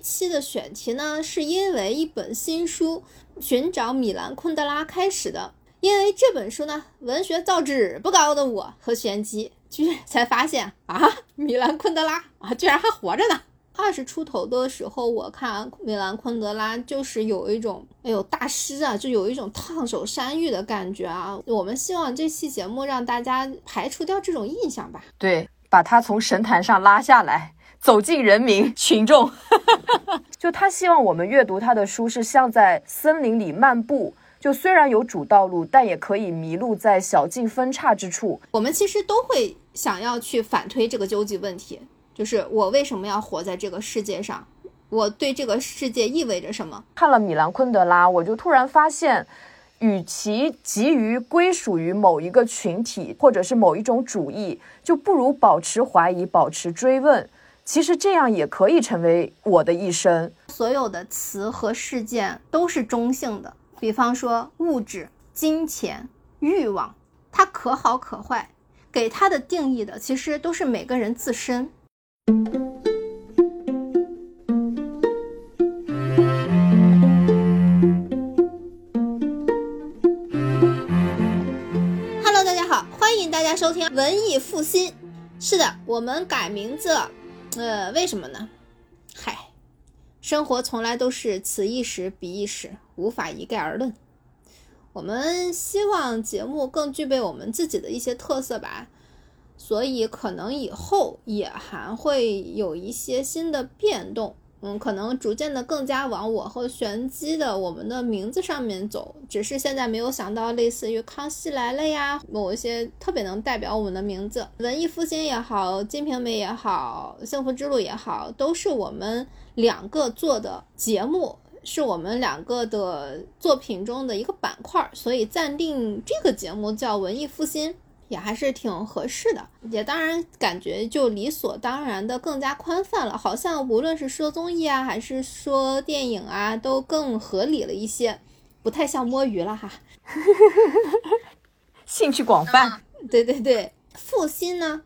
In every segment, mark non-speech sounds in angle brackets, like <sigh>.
期的选题呢，是因为一本新书《寻找米兰昆德拉》开始的。因为这本书呢，文学造诣不高的我和玄机，居然才发现啊，米兰昆德拉啊，居然还活着呢。二十出头的时候，我看米兰昆德拉，就是有一种，哎呦，大师啊，就有一种烫手山芋的感觉啊。我们希望这期节目让大家排除掉这种印象吧。对，把他从神坛上拉下来，走进人民群众。<laughs> 就他希望我们阅读他的书，是像在森林里漫步。就虽然有主道路，但也可以迷路在小径分叉之处。我们其实都会想要去反推这个究极问题，就是我为什么要活在这个世界上？我对这个世界意味着什么？看了米兰昆德拉，我就突然发现，与其急于归属于某一个群体或者是某一种主义，就不如保持怀疑，保持追问。其实这样也可以成为我的一生。所有的词和事件都是中性的。比方说物质、金钱、欲望，它可好可坏，给它的定义的其实都是每个人自身。Hello，大家好，欢迎大家收听文艺复兴。是的，我们改名字了，呃，为什么呢？嗨。生活从来都是此一时彼一时，无法一概而论。我们希望节目更具备我们自己的一些特色吧，所以可能以后也还会有一些新的变动。嗯，可能逐渐的更加往我和玄机的我们的名字上面走，只是现在没有想到类似于康熙来了呀，某一些特别能代表我们的名字，文艺复兴也好，金瓶梅也好，幸福之路也好，都是我们两个做的节目，是我们两个的作品中的一个板块，所以暂定这个节目叫文艺复兴。也还是挺合适的，也当然感觉就理所当然的更加宽泛了，好像无论是说综艺啊，还是说电影啊，都更合理了一些，不太像摸鱼了哈。<laughs> 兴趣广泛，<laughs> 对对对，复兴呢，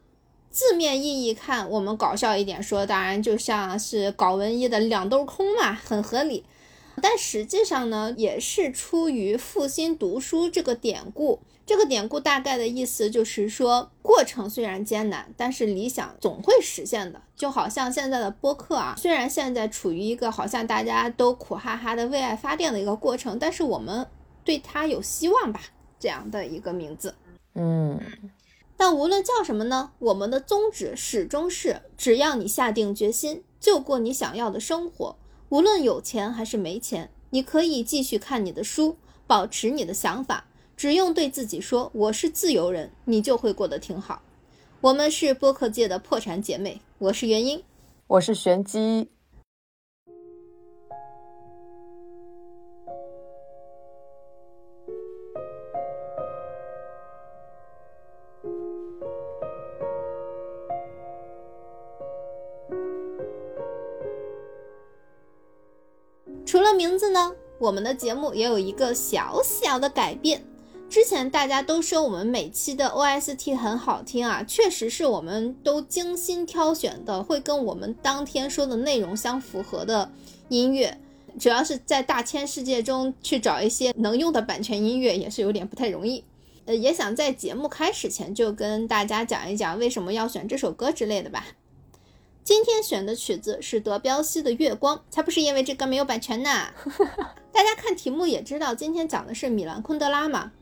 字面意义看，我们搞笑一点说，当然就像是搞文艺的两兜空嘛，很合理。但实际上呢，也是出于复兴读书这个典故。这个典故大概的意思就是说，过程虽然艰难，但是理想总会实现的。就好像现在的播客啊，虽然现在处于一个好像大家都苦哈哈的为爱发电的一个过程，但是我们对它有希望吧？这样的一个名字，嗯。但无论叫什么呢，我们的宗旨始终是：只要你下定决心，就过你想要的生活。无论有钱还是没钱，你可以继续看你的书，保持你的想法。只用对自己说“我是自由人”，你就会过得挺好。我们是播客界的破产姐妹，我是元英，我是玄机。除了名字呢，我们的节目也有一个小小的改变。之前大家都说我们每期的 OST 很好听啊，确实是我们都精心挑选的，会跟我们当天说的内容相符合的音乐。主要是在大千世界中去找一些能用的版权音乐，也是有点不太容易。呃，也想在节目开始前就跟大家讲一讲为什么要选这首歌之类的吧。今天选的曲子是德彪西的《月光》，才不是因为这歌没有版权呢。<laughs> 大家看题目也知道，今天讲的是米兰昆德拉嘛。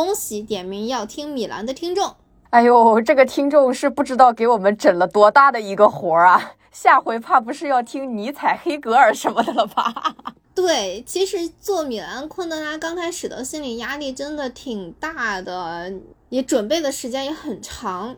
恭喜点名要听米兰的听众！哎呦，这个听众是不知道给我们整了多大的一个活儿啊！<laughs> 下回怕不是要听尼采、黑格尔什么的了吧？<laughs> 对，其实做米兰昆德拉刚开始的心理压力真的挺大的，也准备的时间也很长。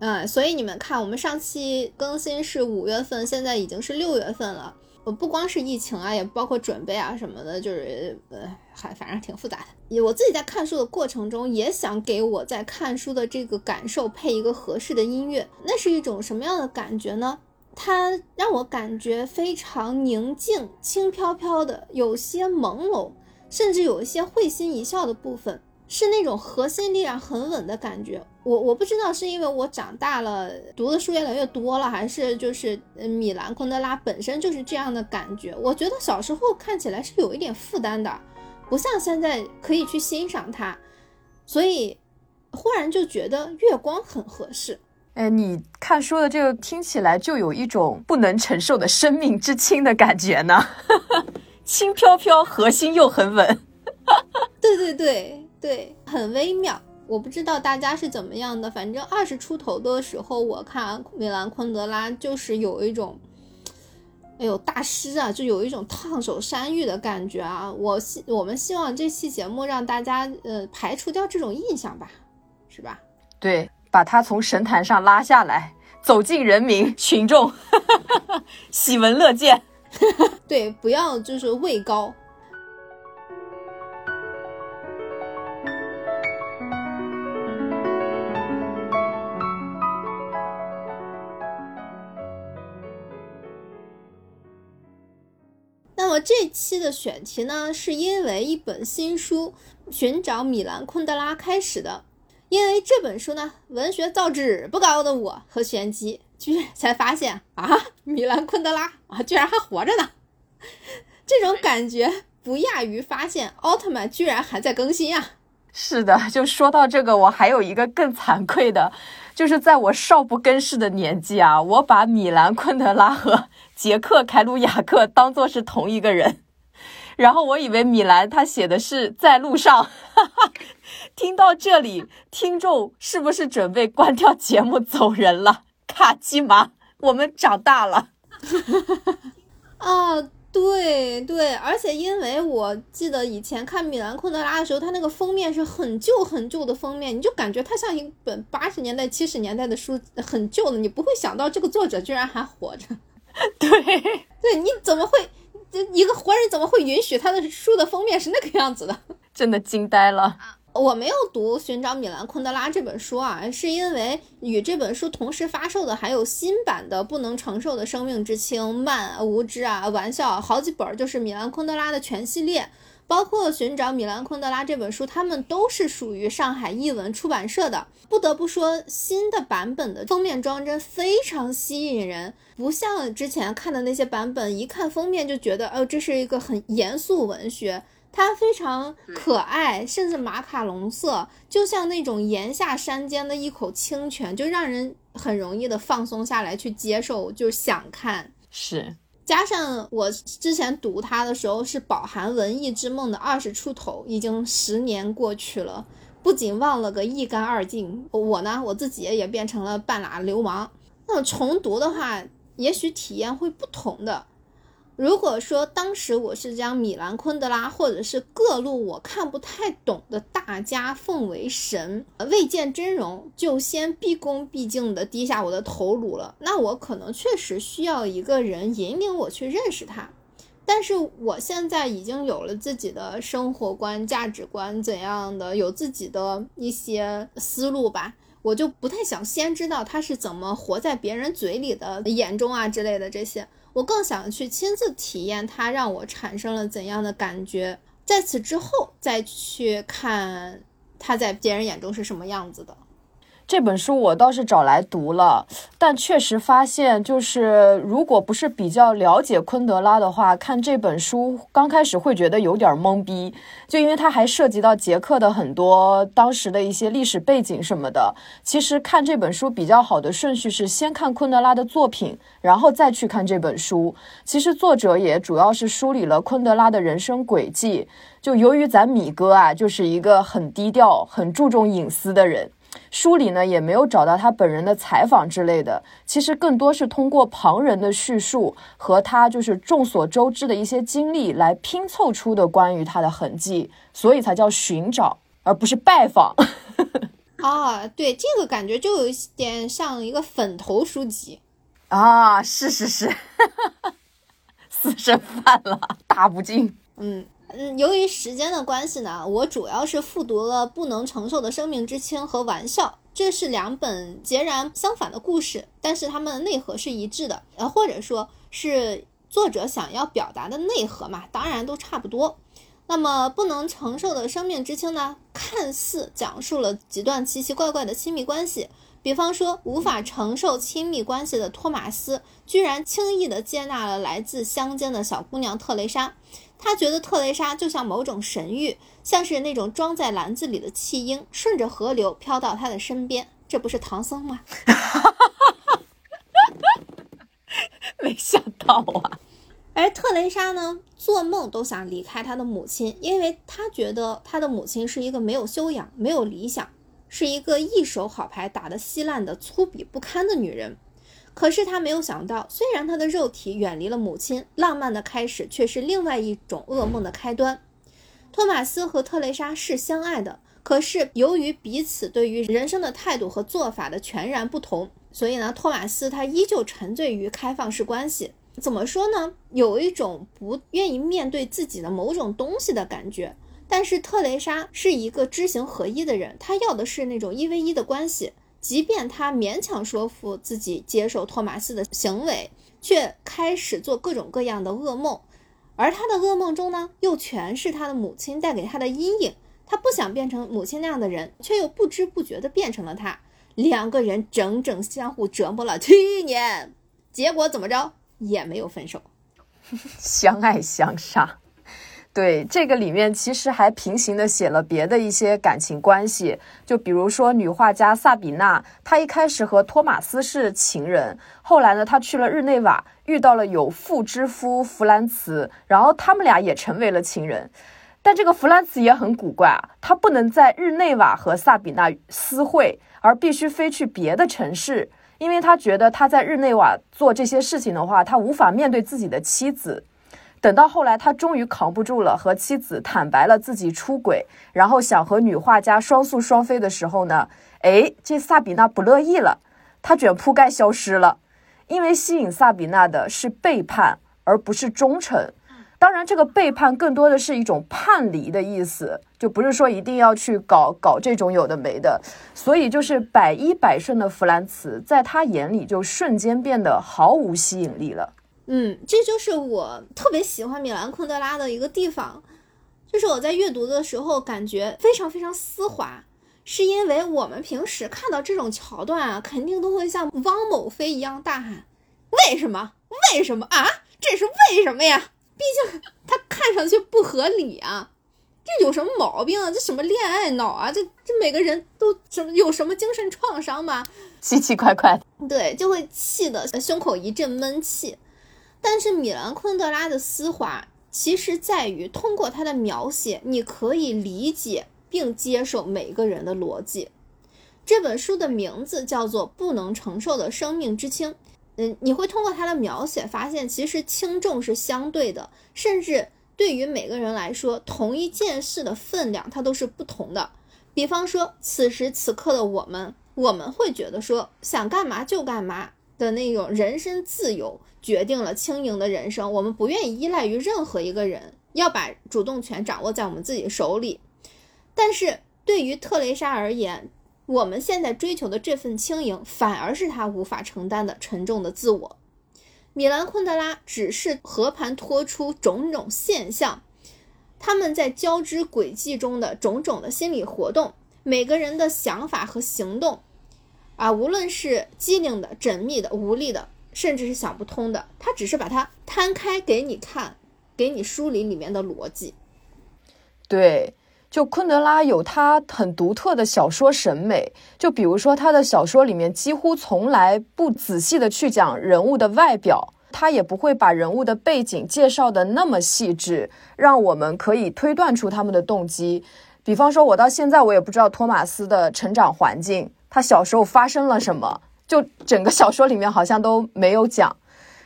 嗯，所以你们看，我们上期更新是五月份，现在已经是六月份了。我不光是疫情啊，也包括准备啊什么的，就是呃，还反正挺复杂的。我自己在看书的过程中，也想给我在看书的这个感受配一个合适的音乐。那是一种什么样的感觉呢？它让我感觉非常宁静、轻飘飘的，有些朦胧，甚至有一些会心一笑的部分。是那种核心力量很稳的感觉。我我不知道是因为我长大了，读的书越来越多了，还是就是米兰昆德拉本身就是这样的感觉。我觉得小时候看起来是有一点负担的，不像现在可以去欣赏它，所以忽然就觉得月光很合适。哎，你看说的这个听起来就有一种不能承受的生命之轻的感觉呢，<laughs> 轻飘飘，核心又很稳。<laughs> 对对对对，很微妙。我不知道大家是怎么样的，反正二十出头的时候，我看米兰昆德拉就是有一种，哎呦大师啊，就有一种烫手山芋的感觉啊。我希我们希望这期节目让大家呃排除掉这种印象吧，是吧？对，把他从神坛上拉下来，走进人民群众，<laughs> 喜闻乐见。<laughs> 对，不要就是位高。那么这期的选题呢，是因为一本新书《寻找米兰昆德拉》开始的。因为这本书呢，文学造诣不高的我和玄机，居然才发现啊，米兰昆德拉啊，居然还活着呢。这种感觉不亚于发现奥特曼居然还在更新啊！是的，就说到这个，我还有一个更惭愧的，就是在我少不更事的年纪啊，我把米兰昆德拉和杰克凯鲁亚克当做是同一个人，然后我以为米兰他写的是在路上。<laughs> 听到这里，听众是不是准备关掉节目走人了？卡基玛，我们长大了。啊，<laughs> 对对，而且因为我记得以前看米兰昆德拉的时候，他那个封面是很旧很旧的封面，你就感觉它像一本八十年代、七十年代的书，很旧的，你不会想到这个作者居然还活着。<laughs> 对，对，你怎么会？这一个活人怎么会允许他的书的封面是那个样子的？真的惊呆了。我没有读《寻找米兰昆德拉》这本书啊，是因为与这本书同时发售的还有新版的《不能承受的生命之轻》、《慢》、《无知》啊、玩笑好几本，就是米兰昆德拉的全系列，包括《寻找米兰昆德拉》这本书，他们都是属于上海译文出版社的。不得不说，新的版本的封面装帧非常吸引人，不像之前看的那些版本，一看封面就觉得，哦，这是一个很严肃文学。它非常可爱，甚至马卡龙色，就像那种岩下山间的一口清泉，就让人很容易的放松下来去接受，就想看。是，加上我之前读它的时候是饱含文艺之梦的二十出头，已经十年过去了，不仅忘了个一干二净，我呢我自己也变成了半拉流氓。那么重读的话，也许体验会不同的。如果说当时我是将米兰昆德拉或者是各路我看不太懂的大家奉为神，未见真容就先毕恭毕敬的低下我的头颅了，那我可能确实需要一个人引领我去认识他。但是我现在已经有了自己的生活观、价值观怎样的，有自己的一些思路吧，我就不太想先知道他是怎么活在别人嘴里的、眼中啊之类的这些。我更想去亲自体验它，让我产生了怎样的感觉，在此之后再去看它在别人眼中是什么样子的。这本书我倒是找来读了，但确实发现，就是如果不是比较了解昆德拉的话，看这本书刚开始会觉得有点懵逼，就因为它还涉及到捷克的很多当时的一些历史背景什么的。其实看这本书比较好的顺序是先看昆德拉的作品，然后再去看这本书。其实作者也主要是梳理了昆德拉的人生轨迹。就由于咱米哥啊，就是一个很低调、很注重隐私的人。书里呢也没有找到他本人的采访之类的，其实更多是通过旁人的叙述和他就是众所周知的一些经历来拼凑出的关于他的痕迹，所以才叫寻找，而不是拜访。<laughs> 啊，对，这个感觉就有一点像一个粉头书籍 <laughs> 啊，是是是，私生饭了，大不敬。嗯。嗯，由于时间的关系呢，我主要是复读了《不能承受的生命之轻》和《玩笑》，这是两本截然相反的故事，但是它们的内核是一致的，呃，或者说是作者想要表达的内核嘛，当然都差不多。那么《不能承受的生命之轻》呢，看似讲述了几段奇奇怪怪的亲密关系。比方说，无法承受亲密关系的托马斯，居然轻易地接纳了来自乡间的小姑娘特蕾莎。他觉得特蕾莎就像某种神谕，像是那种装在篮子里的弃婴，顺着河流飘到他的身边。这不是唐僧吗？<laughs> 没想到啊！而特蕾莎呢，做梦都想离开她的母亲，因为她觉得她的母亲是一个没有修养、没有理想。是一个一手好牌打得稀烂的粗鄙不堪的女人，可是她没有想到，虽然她的肉体远离了母亲，浪漫的开始却是另外一种噩梦的开端。托马斯和特蕾莎是相爱的，可是由于彼此对于人生的态度和做法的全然不同，所以呢，托马斯他依旧沉醉于开放式关系。怎么说呢？有一种不愿意面对自己的某种东西的感觉。但是特蕾莎是一个知行合一的人，她要的是那种一 v 一的关系。即便她勉强说服自己接受托马斯的行为，却开始做各种各样的噩梦，而她的噩梦中呢，又全是她的母亲带给她的阴影。她不想变成母亲那样的人，却又不知不觉地变成了她。两个人整整相互折磨了七年，结果怎么着也没有分手，<laughs> 相爱相杀。对这个里面其实还平行的写了别的一些感情关系，就比如说女画家萨比娜，她一开始和托马斯是情人，后来呢，她去了日内瓦，遇到了有妇之夫弗兰茨，然后他们俩也成为了情人。但这个弗兰茨也很古怪啊，他不能在日内瓦和萨比娜私会，而必须飞去别的城市，因为他觉得他在日内瓦做这些事情的话，他无法面对自己的妻子。等到后来，他终于扛不住了，和妻子坦白了自己出轨，然后想和女画家双宿双飞的时候呢，哎，这萨比娜不乐意了，他卷铺盖消失了。因为吸引萨比娜的是背叛，而不是忠诚。当然，这个背叛更多的是一种叛离的意思，就不是说一定要去搞搞这种有的没的。所以，就是百依百顺的弗兰茨，在他眼里就瞬间变得毫无吸引力了。嗯，这就是我特别喜欢米兰昆德拉的一个地方，就是我在阅读的时候感觉非常非常丝滑，是因为我们平时看到这种桥段啊，肯定都会像汪某飞一样大喊：“为什么？为什么啊？这是为什么呀？”毕竟他看上去不合理啊，这有什么毛病啊？这什么恋爱脑啊？这这每个人都什么有什么精神创伤吗？奇奇怪怪的，对，就会气得胸口一阵闷气。但是米兰昆德拉的丝滑，其实在于通过他的描写，你可以理解并接受每个人的逻辑。这本书的名字叫做《不能承受的生命之轻》。嗯，你会通过他的描写发现，其实轻重是相对的，甚至对于每个人来说，同一件事的分量它都是不同的。比方说，此时此刻的我们，我们会觉得说想干嘛就干嘛的那种人身自由。决定了轻盈的人生，我们不愿意依赖于任何一个人，要把主动权掌握在我们自己手里。但是对于特蕾莎而言，我们现在追求的这份轻盈，反而是她无法承担的沉重的自我。米兰昆德拉只是和盘托出种种现象，他们在交织轨迹中的种种的心理活动，每个人的想法和行动，啊，无论是机灵的、缜密的、无力的。甚至是想不通的，他只是把它摊开给你看，给你梳理里面的逻辑。对，就昆德拉有他很独特的小说审美，就比如说他的小说里面几乎从来不仔细的去讲人物的外表，他也不会把人物的背景介绍的那么细致，让我们可以推断出他们的动机。比方说，我到现在我也不知道托马斯的成长环境，他小时候发生了什么。就整个小说里面好像都没有讲，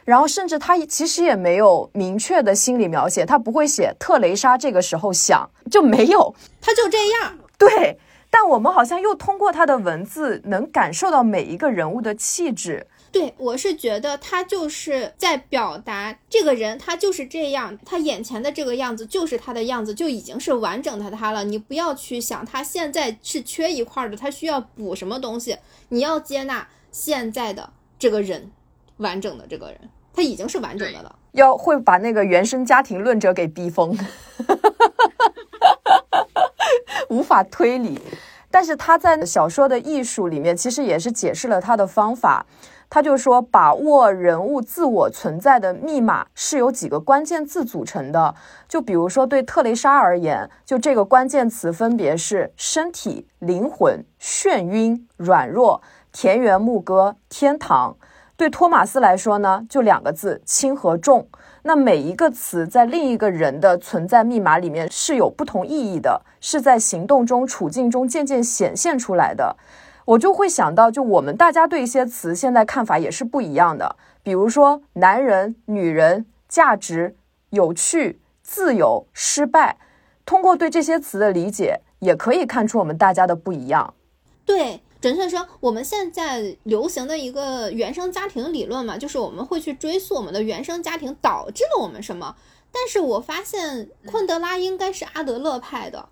然后甚至他其实也没有明确的心理描写，他不会写特蕾莎这个时候想就没有，他就这样。对，但我们好像又通过他的文字能感受到每一个人物的气质。对我是觉得他就是在表达这个人，他就是这样，他眼前的这个样子就是他的样子，就已经是完整的他了。你不要去想他现在是缺一块的，他需要补什么东西，你要接纳。现在的这个人，完整的这个人，他已经是完整的了。要会把那个原生家庭论者给逼疯，<laughs> 无法推理。但是他在小说的艺术里面，其实也是解释了他的方法。他就说，把握人物自我存在的密码是由几个关键字组成的。就比如说，对特蕾莎而言，就这个关键词分别是身体、灵魂、眩晕、软弱、田园牧歌、天堂。对托马斯来说呢，就两个字：轻和重。那每一个词在另一个人的存在密码里面是有不同意义的，是在行动中、处境中渐渐显现出来的。我就会想到，就我们大家对一些词现在看法也是不一样的。比如说，男人、女人、价值、有趣、自由、失败，通过对这些词的理解，也可以看出我们大家的不一样。对。准确说，我们现在流行的一个原生家庭理论嘛，就是我们会去追溯我们的原生家庭导致了我们什么。但是我发现昆德拉应该是阿德勒派的，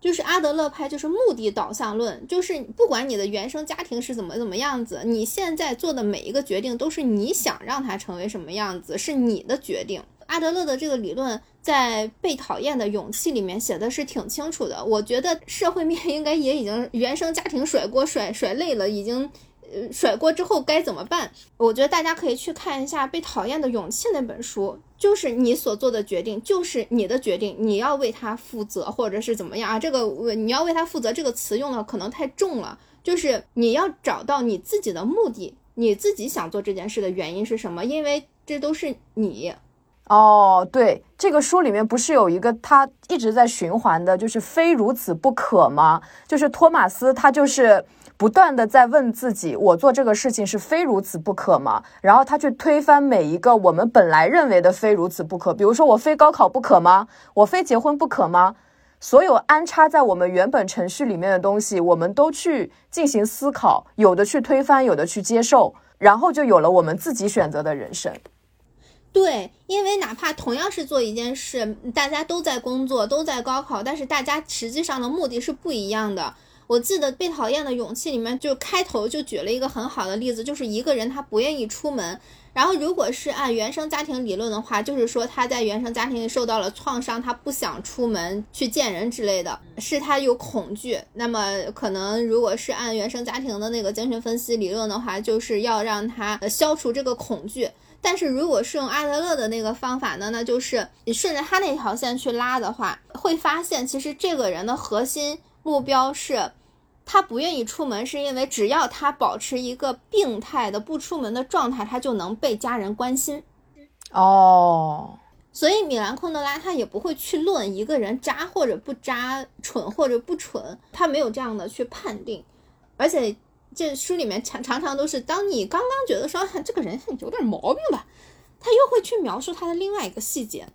就是阿德勒派就是目的导向论，就是不管你的原生家庭是怎么怎么样子，你现在做的每一个决定都是你想让它成为什么样子，是你的决定。阿德勒的这个理论在《被讨厌的勇气》里面写的是挺清楚的。我觉得社会面应该也已经原生家庭甩锅甩甩累了，已经呃甩锅之后该怎么办？我觉得大家可以去看一下《被讨厌的勇气》那本书，就是你所做的决定就是你的决定，你要为他负责，或者是怎么样啊？这个你要为他负责这个词用的可能太重了，就是你要找到你自己的目的，你自己想做这件事的原因是什么？因为这都是你。哦，对，这个书里面不是有一个他一直在循环的，就是非如此不可吗？就是托马斯他就是不断的在问自己，我做这个事情是非如此不可吗？然后他去推翻每一个我们本来认为的非如此不可，比如说我非高考不可吗？我非结婚不可吗？所有安插在我们原本程序里面的东西，我们都去进行思考，有的去推翻，有的去接受，然后就有了我们自己选择的人生。对，因为哪怕同样是做一件事，大家都在工作，都在高考，但是大家实际上的目的是不一样的。我记得《被讨厌的勇气》里面就开头就举了一个很好的例子，就是一个人他不愿意出门，然后如果是按原生家庭理论的话，就是说他在原生家庭里受到了创伤，他不想出门去见人之类的，是他有恐惧。那么可能如果是按原生家庭的那个精神分析理论的话，就是要让他消除这个恐惧。但是如果是用阿德勒的那个方法呢，那就是你顺着他那条线去拉的话，会发现其实这个人的核心目标是，他不愿意出门，是因为只要他保持一个病态的不出门的状态，他就能被家人关心。哦，所以米兰昆德拉他也不会去论一个人渣或者不渣，蠢或者不蠢，他没有这样的去判定，而且。这书里面常常常都是，当你刚刚觉得说这个人有点毛病吧，他又会去描述他的另外一个细节，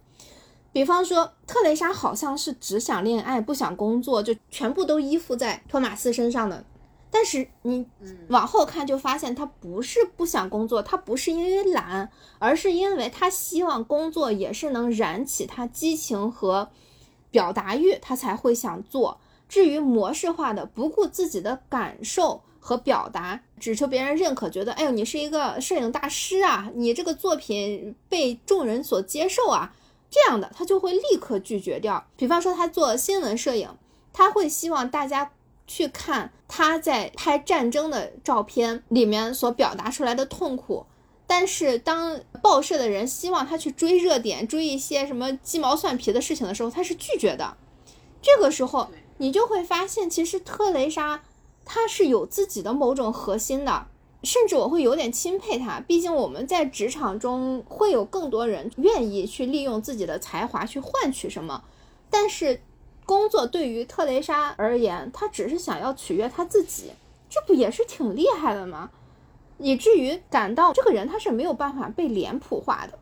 比方说特蕾莎好像是只想恋爱不想工作，就全部都依附在托马斯身上的。但是你往后看就发现他不是不想工作，他不是因为懒，而是因为他希望工作也是能燃起他激情和表达欲，他才会想做。至于模式化的不顾自己的感受。和表达，只求别人认可，觉得哎呦，你是一个摄影大师啊，你这个作品被众人所接受啊，这样的他就会立刻拒绝掉。比方说他做新闻摄影，他会希望大家去看他在拍战争的照片里面所表达出来的痛苦，但是当报社的人希望他去追热点、追一些什么鸡毛蒜皮的事情的时候，他是拒绝的。这个时候你就会发现，其实特蕾莎。他是有自己的某种核心的，甚至我会有点钦佩他。毕竟我们在职场中会有更多人愿意去利用自己的才华去换取什么，但是工作对于特蕾莎而言，他只是想要取悦他自己，这不也是挺厉害的吗？以至于感到这个人他是没有办法被脸谱化的。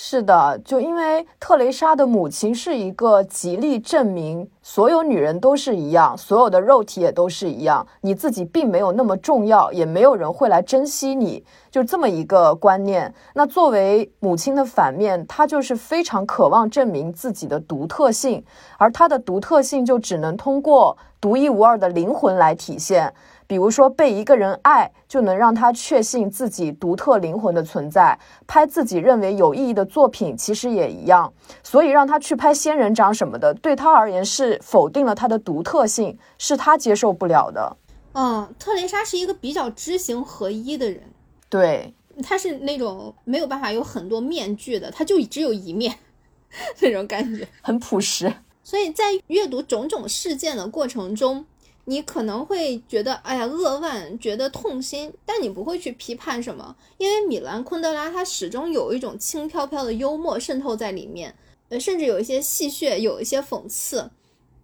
是的，就因为特蕾莎的母亲是一个极力证明所有女人都是一样，所有的肉体也都是一样，你自己并没有那么重要，也没有人会来珍惜你，就这么一个观念。那作为母亲的反面，她就是非常渴望证明自己的独特性，而她的独特性就只能通过独一无二的灵魂来体现。比如说，被一个人爱，就能让他确信自己独特灵魂的存在。拍自己认为有意义的作品，其实也一样。所以让他去拍仙人掌什么的，对他而言是是否定了他的独特性，是他接受不了的。嗯，特蕾莎是一个比较知行合一的人，对，她是那种没有办法有很多面具的，她就只有一面 <laughs> 那种感觉。很朴实。所以在阅读种种事件的过程中，你可能会觉得，哎呀，扼腕，觉得痛心，但你不会去批判什么，因为米兰昆德拉他始终有一种轻飘飘的幽默渗透在里面，呃，甚至有一些戏谑，有一些讽刺，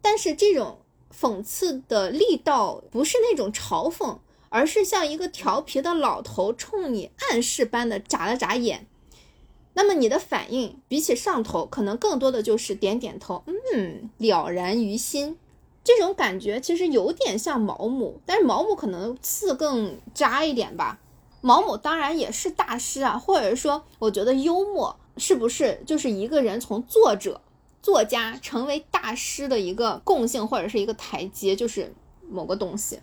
但是这种讽刺的力道不是那种嘲讽，而是像一个调皮的老头冲你暗示般的眨了眨眼。那么你的反应比起上头，可能更多的就是点点头，嗯，了然于心。这种感觉其实有点像毛姆，但是毛姆可能刺更扎一点吧。毛姆当然也是大师啊，或者说，我觉得幽默是不是就是一个人从作者、作家成为大师的一个共性，或者是一个台阶，就是某个东西。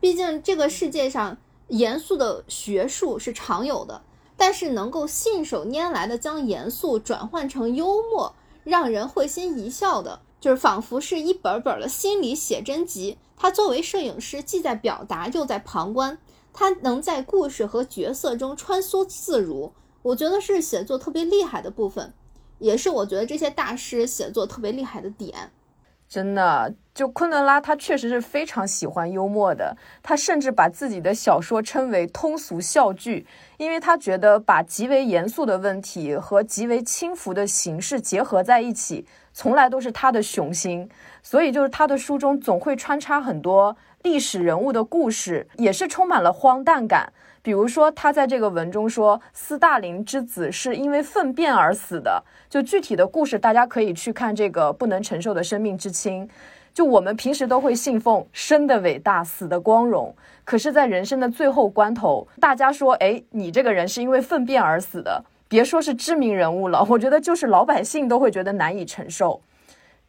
毕竟这个世界上严肃的学术是常有的。但是能够信手拈来的将严肃转换成幽默，让人会心一笑的，就是仿佛是一本本的心理写真集。他作为摄影师，既在表达又在旁观，他能在故事和角色中穿梭自如。我觉得是写作特别厉害的部分，也是我觉得这些大师写作特别厉害的点。真的，就昆德拉，他确实是非常喜欢幽默的。他甚至把自己的小说称为通俗笑剧，因为他觉得把极为严肃的问题和极为轻浮的形式结合在一起，从来都是他的雄心。所以，就是他的书中总会穿插很多历史人物的故事，也是充满了荒诞感。比如说，他在这个文中说，斯大林之子是因为粪便而死的。就具体的故事，大家可以去看这个《不能承受的生命之轻》。就我们平时都会信奉生的伟大，死的光荣。可是，在人生的最后关头，大家说，哎，你这个人是因为粪便而死的。别说是知名人物了，我觉得就是老百姓都会觉得难以承受。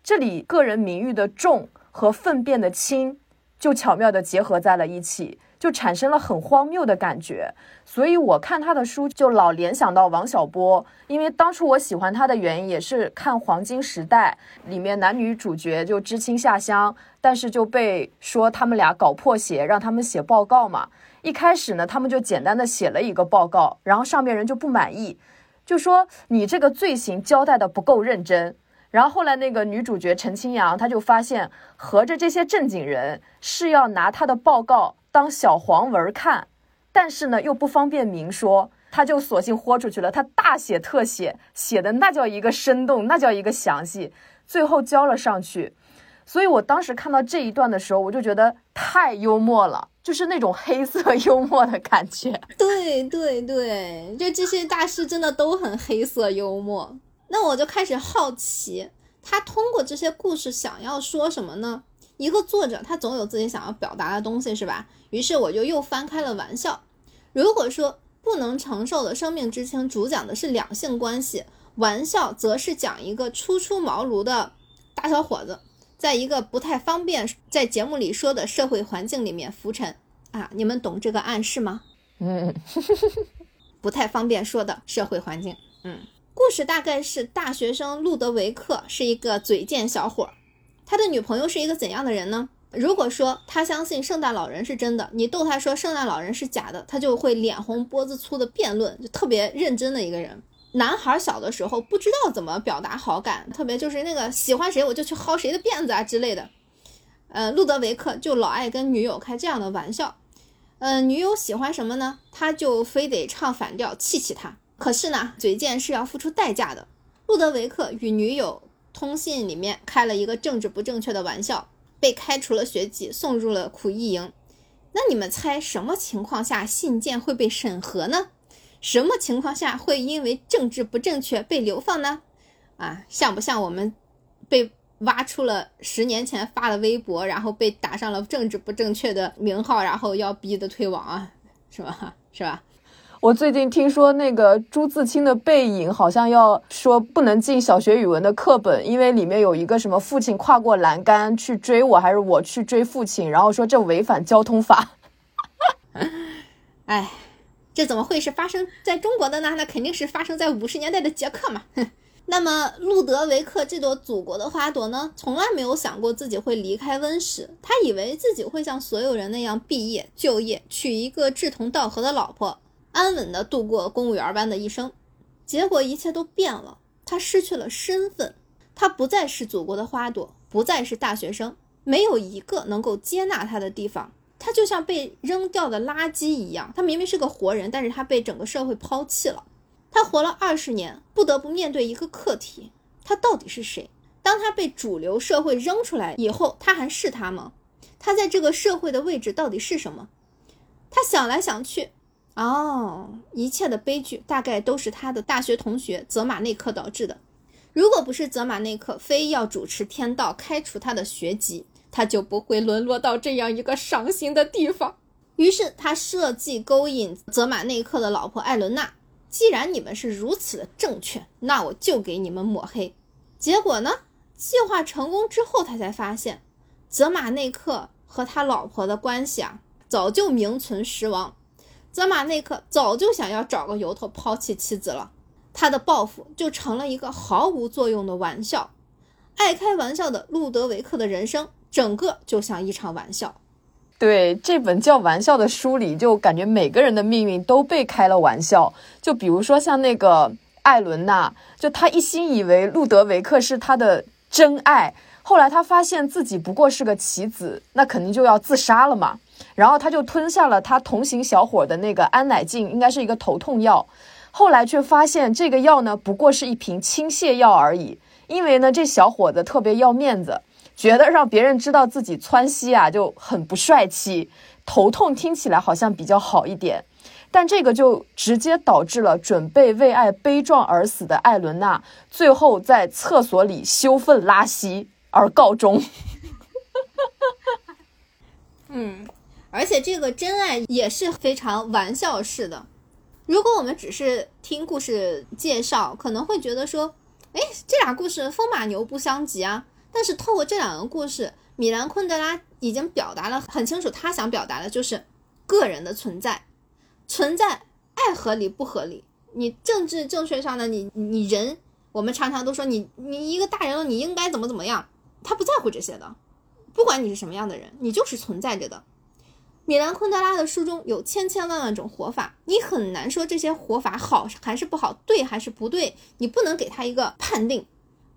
这里个人名誉的重和粪便的轻，就巧妙地结合在了一起。就产生了很荒谬的感觉，所以我看他的书就老联想到王小波，因为当初我喜欢他的原因也是看《黄金时代》里面男女主角就知青下乡，但是就被说他们俩搞破鞋，让他们写报告嘛。一开始呢，他们就简单的写了一个报告，然后上面人就不满意，就说你这个罪行交代的不够认真。然后后来那个女主角陈清扬，她就发现合着这些正经人是要拿他的报告。当小黄文看，但是呢又不方便明说，他就索性豁出去了。他大写特写，写的那叫一个生动，那叫一个详细，最后交了上去。所以我当时看到这一段的时候，我就觉得太幽默了，就是那种黑色 <laughs> 幽默的感觉。对对对，就这些大师真的都很黑色幽默。那我就开始好奇，他通过这些故事想要说什么呢？一个作者他总有自己想要表达的东西，是吧？于是我就又翻开了《玩笑》。如果说不能承受的生命之轻主讲的是两性关系，《玩笑》则是讲一个初出茅庐的大小伙子，在一个不太方便在节目里说的社会环境里面浮沉啊。你们懂这个暗示吗？嗯，<laughs> 不太方便说的社会环境。嗯，故事大概是大学生路德维克是一个嘴贱小伙。他的女朋友是一个怎样的人呢？如果说他相信圣诞老人是真的，你逗他说圣诞老人是假的，他就会脸红脖子粗的辩论，就特别认真的一个人。男孩小的时候不知道怎么表达好感，特别就是那个喜欢谁我就去薅谁的辫子啊之类的。呃，路德维克就老爱跟女友开这样的玩笑。呃，女友喜欢什么呢？他就非得唱反调气气她。可是呢，嘴贱是要付出代价的。路德维克与女友。通信里面开了一个政治不正确的玩笑，被开除了学籍，送入了苦役营。那你们猜什么情况下信件会被审核呢？什么情况下会因为政治不正确被流放呢？啊，像不像我们被挖出了十年前发的微博，然后被打上了政治不正确的名号，然后要逼的退网啊？是吧？<laughs> 是吧？我最近听说那个朱自清的《背影》好像要说不能进小学语文的课本，因为里面有一个什么父亲跨过栏杆去追我，还是我去追父亲，然后说这违反交通法。<laughs> 哎，这怎么会是发生在中国的呢？那肯定是发生在五十年代的捷克嘛。那么，路德维克这朵祖国的花朵呢，从来没有想过自己会离开温室。他以为自己会像所有人那样毕业、就业，娶一个志同道合的老婆，安稳地度过公务员般的一生。结果一切都变了，他失去了身份，他不再是祖国的花朵，不再是大学生，没有一个能够接纳他的地方。他就像被扔掉的垃圾一样。他明明是个活人，但是他被整个社会抛弃了。他活了二十年，不得不面对一个课题：他到底是谁？当他被主流社会扔出来以后，他还是他吗？他在这个社会的位置到底是什么？他想来想去，哦，一切的悲剧大概都是他的大学同学泽马内克导致的。如果不是泽马内克非要主持天道，开除他的学籍，他就不会沦落到这样一个伤心的地方。于是他设计勾引泽马内克的老婆艾伦娜。既然你们是如此的正确，那我就给你们抹黑。结果呢？计划成功之后，他才发现，泽马内克和他老婆的关系啊，早就名存实亡。泽马内克早就想要找个由头抛弃妻子了，他的报复就成了一个毫无作用的玩笑。爱开玩笑的路德维克的人生，整个就像一场玩笑。对这本叫玩笑的书里，就感觉每个人的命运都被开了玩笑。就比如说像那个艾伦娜，就他一心以为路德维克是他的真爱，后来他发现自己不过是个棋子，那肯定就要自杀了嘛。然后他就吞下了他同行小伙的那个安乃近，应该是一个头痛药。后来却发现这个药呢，不过是一瓶倾泻药而已。因为呢，这小伙子特别要面子。觉得让别人知道自己窜稀啊就很不帅气，头痛听起来好像比较好一点，但这个就直接导致了准备为爱悲壮而死的艾伦娜最后在厕所里羞愤拉稀而告终。<laughs> 嗯，而且这个真爱也是非常玩笑式的。如果我们只是听故事介绍，可能会觉得说，哎，这俩故事风马牛不相及啊。但是透过这两个故事，米兰昆德拉已经表达了很清楚，他想表达的就是个人的存在，存在爱合理不合理？你政治正确上的你你人，我们常常都说你你一个大人了，你应该怎么怎么样？他不在乎这些的，不管你是什么样的人，你就是存在着的。米兰昆德拉的书中有千千万万种活法，你很难说这些活法好还是不好，对还是不对，你不能给他一个判定。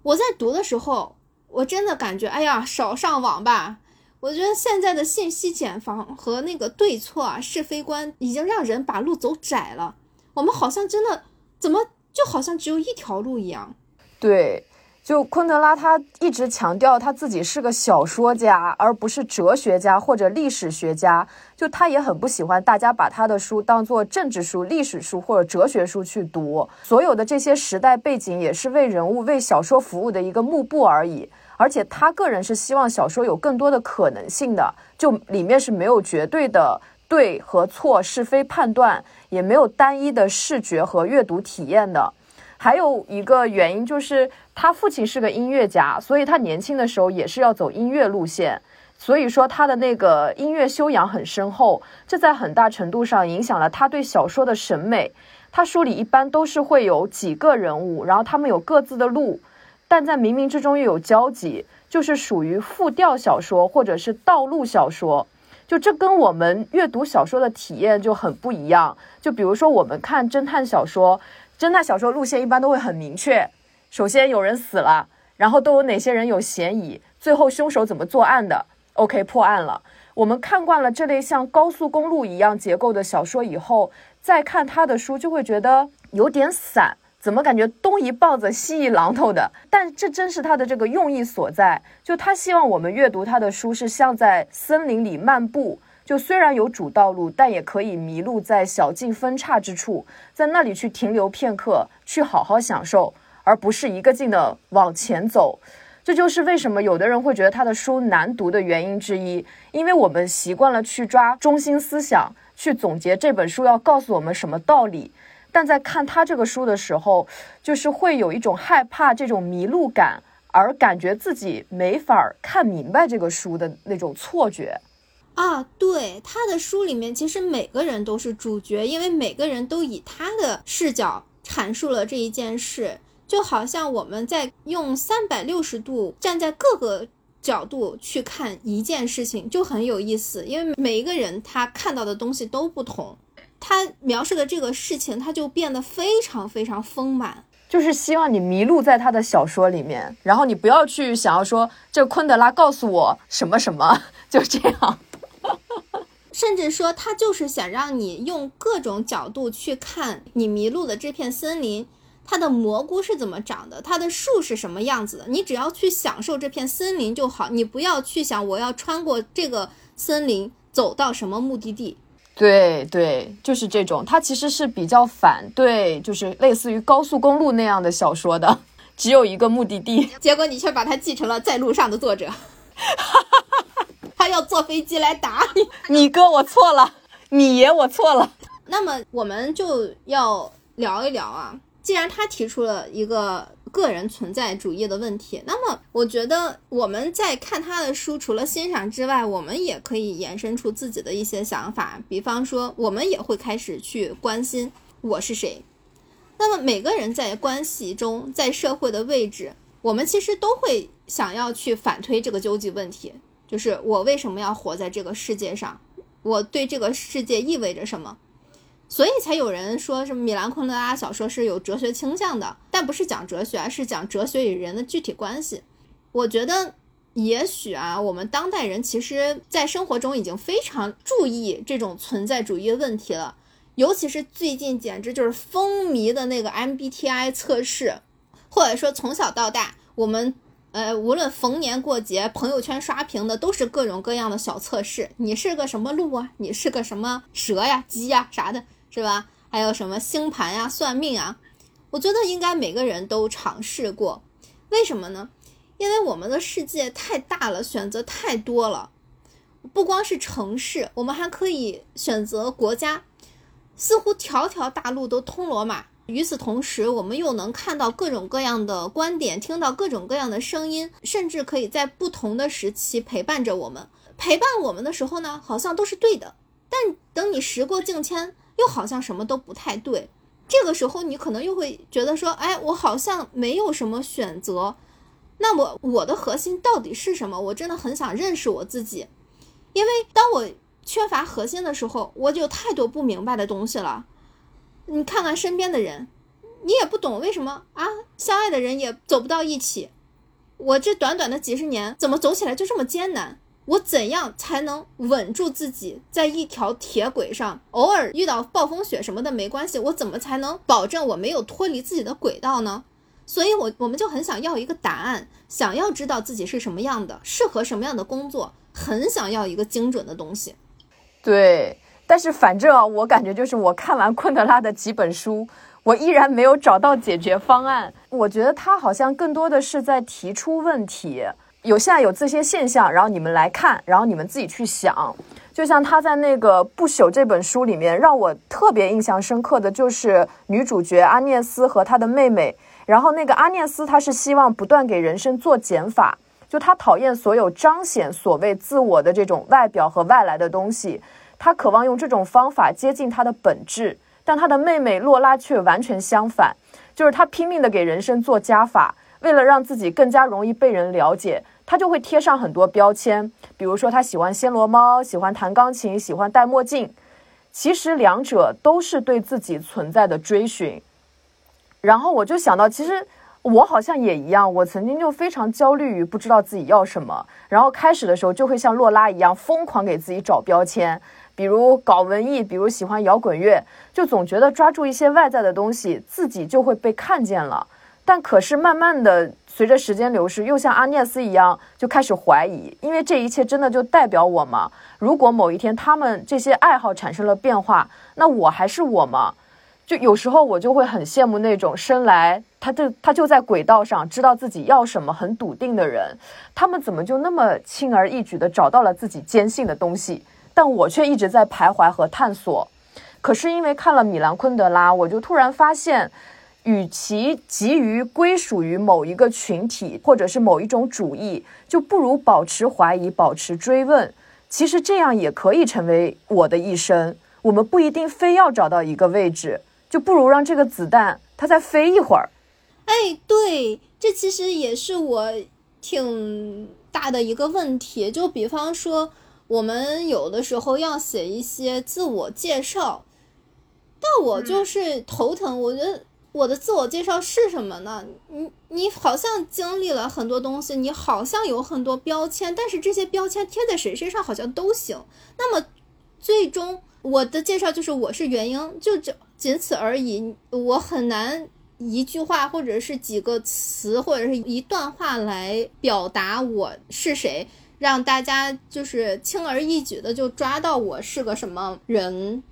我在读的时候。我真的感觉，哎呀，少上网吧！我觉得现在的信息茧房和那个对错啊、是非观，已经让人把路走窄了。我们好像真的，怎么就好像只有一条路一样？对。就昆德拉，他一直强调他自己是个小说家，而不是哲学家或者历史学家。就他也很不喜欢大家把他的书当做政治书、历史书或者哲学书去读。所有的这些时代背景也是为人物、为小说服务的一个幕布而已。而且他个人是希望小说有更多的可能性的，就里面是没有绝对的对和错、是非判断，也没有单一的视觉和阅读体验的。还有一个原因就是他父亲是个音乐家，所以他年轻的时候也是要走音乐路线，所以说他的那个音乐修养很深厚，这在很大程度上影响了他对小说的审美。他书里一般都是会有几个人物，然后他们有各自的路，但在冥冥之中又有交集，就是属于复调小说或者是道路小说。就这跟我们阅读小说的体验就很不一样。就比如说我们看侦探小说。侦探小说路线一般都会很明确，首先有人死了，然后都有哪些人有嫌疑，最后凶手怎么作案的？OK，破案了。我们看惯了这类像高速公路一样结构的小说以后，再看他的书就会觉得有点散，怎么感觉东一棒子西一榔头的？但这正是他的这个用意所在，就他希望我们阅读他的书是像在森林里漫步。就虽然有主道路，但也可以迷路在小径分叉之处，在那里去停留片刻，去好好享受，而不是一个劲的往前走。这就是为什么有的人会觉得他的书难读的原因之一，因为我们习惯了去抓中心思想，去总结这本书要告诉我们什么道理，但在看他这个书的时候，就是会有一种害怕这种迷路感，而感觉自己没法看明白这个书的那种错觉。啊，对他的书里面，其实每个人都是主角，因为每个人都以他的视角阐述了这一件事。就好像我们在用三百六十度站在各个角度去看一件事情，就很有意思。因为每一个人他看到的东西都不同，他描述的这个事情，他就变得非常非常丰满。就是希望你迷路在他的小说里面，然后你不要去想要说这昆德拉告诉我什么什么，就这样。<laughs> 甚至说他就是想让你用各种角度去看你迷路的这片森林。它的蘑菇是怎么长的？它的树是什么样子的？你只要去享受这片森林就好，你不要去想我要穿过这个森林走到什么目的地。对对，就是这种。他其实是比较反对，就是类似于高速公路那样的小说的，只有一个目的地。结果你却把它继承了在路上的作者，<laughs> 他要坐飞机来打你。你哥我错了，你爷我错了。那么我们就要聊一聊啊。既然他提出了一个个人存在主义的问题，那么我觉得我们在看他的书，除了欣赏之外，我们也可以延伸出自己的一些想法。比方说，我们也会开始去关心我是谁。那么每个人在关系中，在社会的位置，我们其实都会想要去反推这个究极问题：就是我为什么要活在这个世界上？我对这个世界意味着什么？所以才有人说，什么米兰昆德拉小说是有哲学倾向的，但不是讲哲学，而是讲哲学与人的具体关系。我觉得，也许啊，我们当代人其实在生活中已经非常注意这种存在主义的问题了，尤其是最近简直就是风靡的那个 MBTI 测试，或者说从小到大，我们呃，无论逢年过节，朋友圈刷屏的都是各种各样的小测试。你是个什么鹿啊？你是个什么蛇呀、鸡呀啥的？是吧？还有什么星盘呀、算命啊？我觉得应该每个人都尝试过。为什么呢？因为我们的世界太大了，选择太多了。不光是城市，我们还可以选择国家，似乎条条大路都通罗马。与此同时，我们又能看到各种各样的观点，听到各种各样的声音，甚至可以在不同的时期陪伴着我们。陪伴我们的时候呢，好像都是对的。但等你时过境迁，又好像什么都不太对，这个时候你可能又会觉得说，哎，我好像没有什么选择，那么我的核心到底是什么？我真的很想认识我自己，因为当我缺乏核心的时候，我就有太多不明白的东西了。你看看身边的人，你也不懂为什么啊，相爱的人也走不到一起，我这短短的几十年怎么走起来就这么艰难？我怎样才能稳住自己在一条铁轨上？偶尔遇到暴风雪什么的没关系，我怎么才能保证我没有脱离自己的轨道呢？所以，我我们就很想要一个答案，想要知道自己是什么样的，适合什么样的工作，很想要一个精准的东西。对，但是反正啊，我感觉就是我看完昆德拉的几本书，我依然没有找到解决方案。我觉得他好像更多的是在提出问题。有现在有这些现象，然后你们来看，然后你们自己去想。就像他在那个《不朽》这本书里面，让我特别印象深刻的就是女主角阿涅斯和她的妹妹。然后那个阿涅斯，她是希望不断给人生做减法，就她讨厌所有彰显所谓自我的这种外表和外来的东西，她渴望用这种方法接近她的本质。但她的妹妹洛拉却完全相反，就是她拼命的给人生做加法。为了让自己更加容易被人了解，他就会贴上很多标签，比如说他喜欢暹罗猫，喜欢弹钢琴，喜欢戴墨镜。其实两者都是对自己存在的追寻。然后我就想到，其实我好像也一样，我曾经就非常焦虑于不知道自己要什么。然后开始的时候就会像洛拉一样，疯狂给自己找标签，比如搞文艺，比如喜欢摇滚乐，就总觉得抓住一些外在的东西，自己就会被看见了。但可是慢慢的，随着时间流逝，又像阿涅斯一样，就开始怀疑，因为这一切真的就代表我吗？如果某一天他们这些爱好产生了变化，那我还是我吗？就有时候我就会很羡慕那种生来他就他就在轨道上，知道自己要什么，很笃定的人，他们怎么就那么轻而易举的找到了自己坚信的东西？但我却一直在徘徊和探索。可是因为看了米兰昆德拉，我就突然发现。与其急于归属于某一个群体或者是某一种主义，就不如保持怀疑，保持追问。其实这样也可以成为我的一生。我们不一定非要找到一个位置，就不如让这个子弹它再飞一会儿。哎，对，这其实也是我挺大的一个问题。就比方说，我们有的时候要写一些自我介绍，但我就是头疼。我觉得我的自我介绍是什么呢？你你好像经历了很多东西，你好像有很多标签，但是这些标签贴在谁身上好像都行。那么最终我的介绍就是我是元英，就这仅此而已。我很难。一句话，或者是几个词，或者是一段话来表达我是谁，让大家就是轻而易举的就抓到我是个什么人，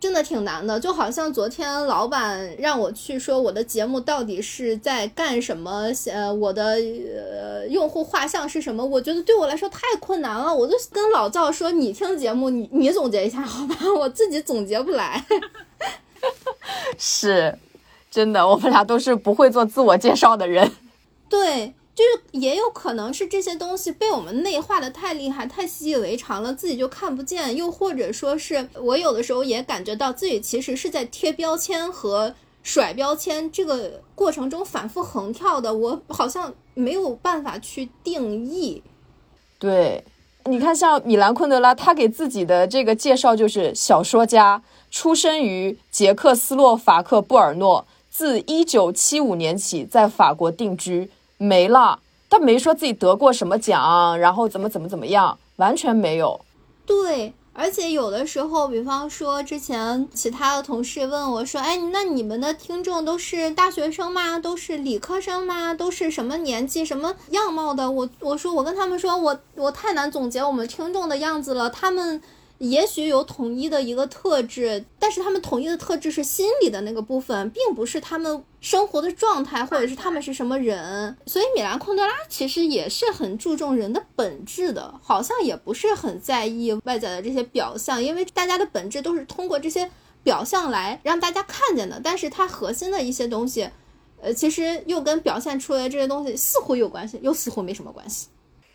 真的挺难的。就好像昨天老板让我去说我的节目到底是在干什么，呃，我的呃用户画像是什么，我觉得对我来说太困难了。我就跟老赵说：“你听节目，你你总结一下好吧，<laughs> 我自己总结不来。<laughs> ”是。真的，我们俩都是不会做自我介绍的人。<laughs> 对，就是也有可能是这些东西被我们内化的太厉害、太习以为常了，自己就看不见。又或者说是我有的时候也感觉到自己其实是在贴标签和甩标签这个过程中反复横跳的，我好像没有办法去定义。对，你看，像米兰昆德拉，他给自己的这个介绍就是小说家，出生于捷克斯洛伐克布尔诺。自一九七五年起在法国定居，没了。他没说自己得过什么奖，然后怎么怎么怎么样，完全没有。对，而且有的时候，比方说之前其他的同事问我说：“哎，那你们的听众都是大学生吗？都是理科生吗？都是什么年纪、什么样貌的？”我我说我跟他们说，我我太难总结我们听众的样子了，他们。也许有统一的一个特质，但是他们统一的特质是心理的那个部分，并不是他们生活的状态，或者是他们是什么人。所以米兰昆德拉其实也是很注重人的本质的，好像也不是很在意外在的这些表象，因为大家的本质都是通过这些表象来让大家看见的。但是它核心的一些东西，呃，其实又跟表现出来这些东西似乎有关系，又似乎没什么关系。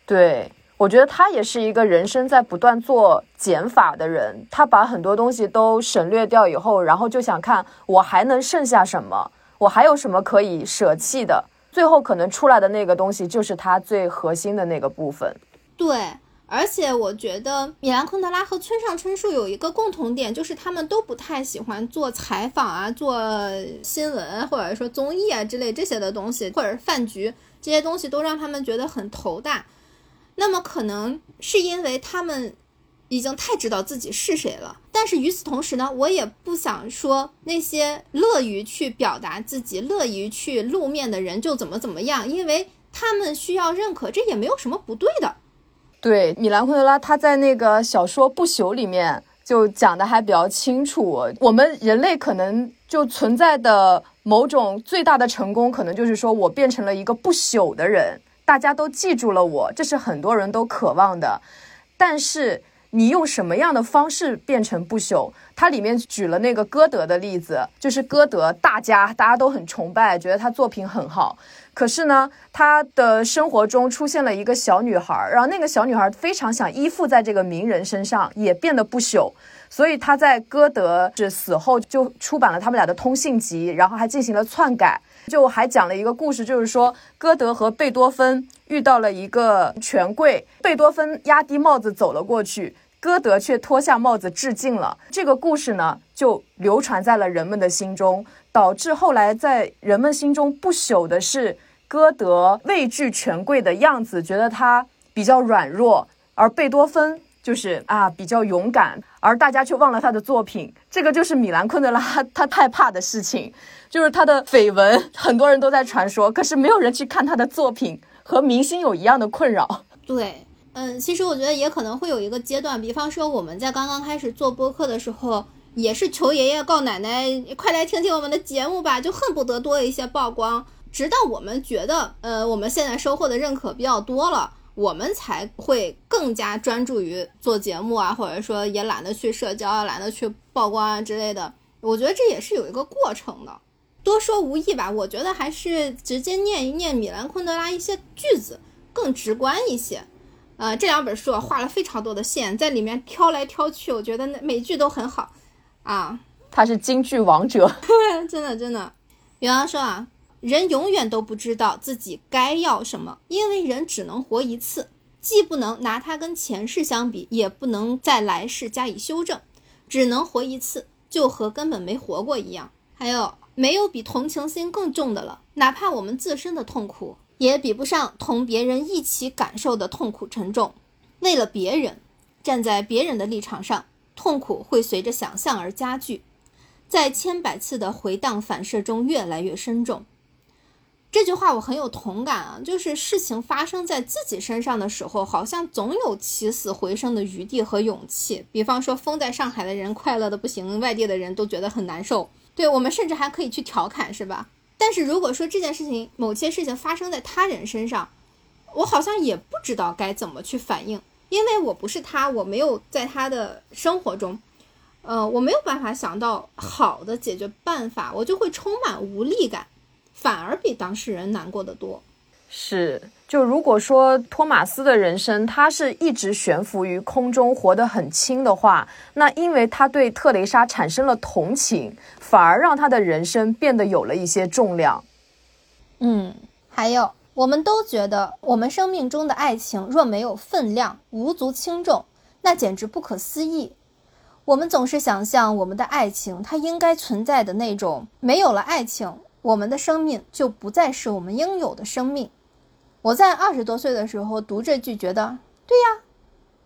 对。我觉得他也是一个人生在不断做减法的人，他把很多东西都省略掉以后，然后就想看我还能剩下什么，我还有什么可以舍弃的，最后可能出来的那个东西就是他最核心的那个部分。对，而且我觉得米兰昆德拉和村上春树有一个共同点，就是他们都不太喜欢做采访啊、做新闻或者说综艺啊之类这些的东西，或者是饭局这些东西都让他们觉得很头大。那么可能是因为他们已经太知道自己是谁了，但是与此同时呢，我也不想说那些乐于去表达自己、乐于去露面的人就怎么怎么样，因为他们需要认可，这也没有什么不对的。对，米兰昆德拉他在那个小说《不朽》里面就讲的还比较清楚，我们人类可能就存在的某种最大的成功，可能就是说我变成了一个不朽的人。大家都记住了我，这是很多人都渴望的。但是你用什么样的方式变成不朽？它里面举了那个歌德的例子，就是歌德大家大家都很崇拜，觉得他作品很好。可是呢，他的生活中出现了一个小女孩，然后那个小女孩非常想依附在这个名人身上，也变得不朽。所以他在歌德是死后就出版了他们俩的通信集，然后还进行了篡改。就还讲了一个故事，就是说歌德和贝多芬遇到了一个权贵，贝多芬压低帽子走了过去，歌德却脱下帽子致敬了。这个故事呢，就流传在了人们的心中，导致后来在人们心中不朽的是歌德畏惧权贵的样子，觉得他比较软弱，而贝多芬就是啊比较勇敢，而大家却忘了他的作品。这个就是米兰昆德拉他害怕的事情。就是他的绯闻，很多人都在传说，可是没有人去看他的作品，和明星有一样的困扰。对，嗯，其实我觉得也可能会有一个阶段，比方说我们在刚刚开始做播客的时候，也是求爷爷告奶奶，快来听听我们的节目吧，就恨不得多一些曝光，直到我们觉得，呃，我们现在收获的认可比较多了，我们才会更加专注于做节目啊，或者说也懒得去社交啊，懒得去曝光啊之类的。我觉得这也是有一个过程的。多说无益吧，我觉得还是直接念一念米兰昆德拉一些句子更直观一些。呃，这两本书画了非常多的线，在里面挑来挑去，我觉得那每句都很好啊。<laughs> 他是京剧王者，真 <laughs> 的真的。比方说啊，人永远都不知道自己该要什么，因为人只能活一次，既不能拿它跟前世相比，也不能在来世加以修正，只能活一次，就和根本没活过一样。还有，没有比同情心更重的了，哪怕我们自身的痛苦，也比不上同别人一起感受的痛苦沉重。为了别人，站在别人的立场上，痛苦会随着想象而加剧，在千百次的回荡反射中越来越深重。这句话我很有同感啊，就是事情发生在自己身上的时候，好像总有起死回生的余地和勇气。比方说，封在上海的人快乐的不行，外地的人都觉得很难受。对我们甚至还可以去调侃，是吧？但是如果说这件事情，某些事情发生在他人身上，我好像也不知道该怎么去反应，因为我不是他，我没有在他的生活中，呃，我没有办法想到好的解决办法，我就会充满无力感。反而比当事人难过的多。是，就如果说托马斯的人生他是一直悬浮于空中，活得很轻的话，那因为他对特蕾莎产生了同情，反而让他的人生变得有了一些重量。嗯，还有，我们都觉得我们生命中的爱情若没有分量，无足轻重，那简直不可思议。我们总是想象我们的爱情它应该存在的那种，没有了爱情。我们的生命就不再是我们应有的生命。我在二十多岁的时候读这句，觉得对呀，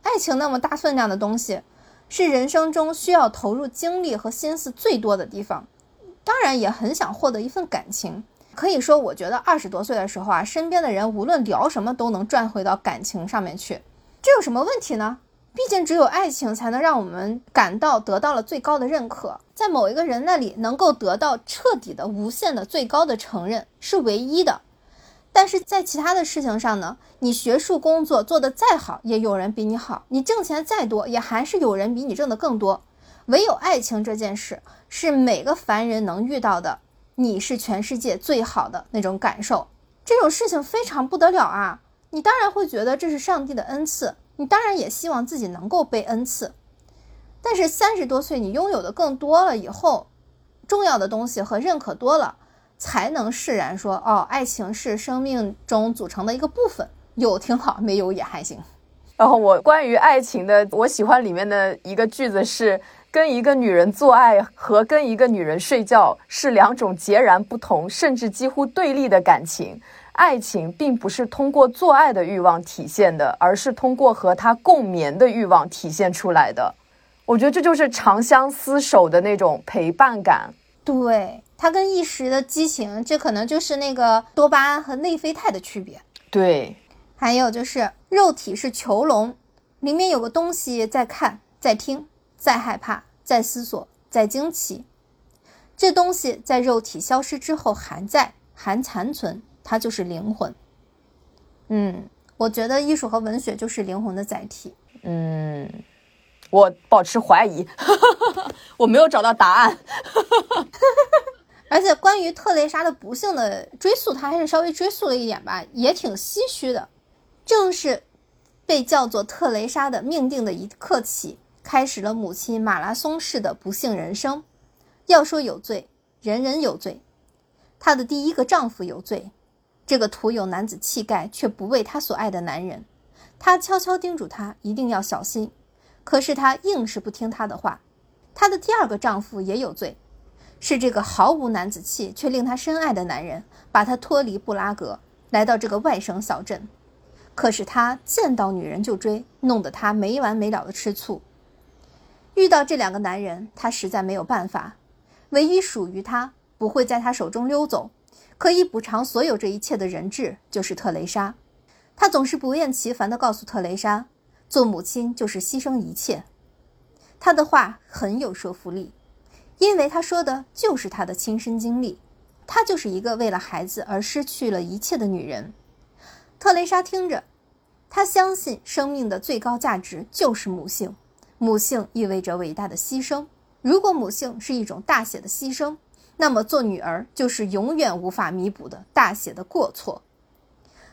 爱情那么大分量的东西，是人生中需要投入精力和心思最多的地方。当然也很想获得一份感情。可以说，我觉得二十多岁的时候啊，身边的人无论聊什么都能转回到感情上面去，这有什么问题呢？毕竟，只有爱情才能让我们感到得到了最高的认可，在某一个人那里能够得到彻底的、无限的、最高的承认，是唯一的。但是在其他的事情上呢？你学术工作做得再好，也有人比你好；你挣钱再多，也还是有人比你挣得更多。唯有爱情这件事，是每个凡人能遇到的。你是全世界最好的那种感受，这种事情非常不得了啊！你当然会觉得这是上帝的恩赐。你当然也希望自己能够被恩赐，但是三十多岁你拥有的更多了以后，重要的东西和认可多了，才能释然说哦，爱情是生命中组成的一个部分，有挺好，没有也还行。然后我关于爱情的，我喜欢里面的一个句子是：跟一个女人做爱和跟一个女人睡觉是两种截然不同，甚至几乎对立的感情。爱情并不是通过做爱的欲望体现的，而是通过和他共眠的欲望体现出来的。我觉得这就是长相厮守的那种陪伴感。对，它跟一时的激情，这可能就是那个多巴胺和内啡肽的区别。对，还有就是肉体是囚笼，里面有个东西在看、在听、在害怕、在思索、在惊奇。这东西在肉体消失之后还在，还残存。它就是灵魂，嗯，我觉得艺术和文学就是灵魂的载体。嗯，我保持怀疑，<laughs> 我没有找到答案。而且关于特蕾莎的不幸的追溯，他还是稍微追溯了一点吧，也挺唏嘘的。正是被叫做特蕾莎的命定的一刻起，开始了母亲马拉松式的不幸人生。要说有罪，人人有罪，她的第一个丈夫有罪。这个徒有男子气概却不为她所爱的男人，她悄悄叮嘱她一定要小心，可是她硬是不听他的话。她的第二个丈夫也有罪，是这个毫无男子气却令她深爱的男人，把她脱离布拉格，来到这个外省小镇。可是他见到女人就追，弄得她没完没了的吃醋。遇到这两个男人，她实在没有办法，唯一属于她不会在她手中溜走。可以补偿所有这一切的人质就是特蕾莎，她总是不厌其烦地告诉特蕾莎，做母亲就是牺牲一切。她的话很有说服力，因为她说的就是她的亲身经历。她就是一个为了孩子而失去了一切的女人。特蕾莎听着，她相信生命的最高价值就是母性，母性意味着伟大的牺牲。如果母性是一种大写的牺牲。那么，做女儿就是永远无法弥补的大写的过错。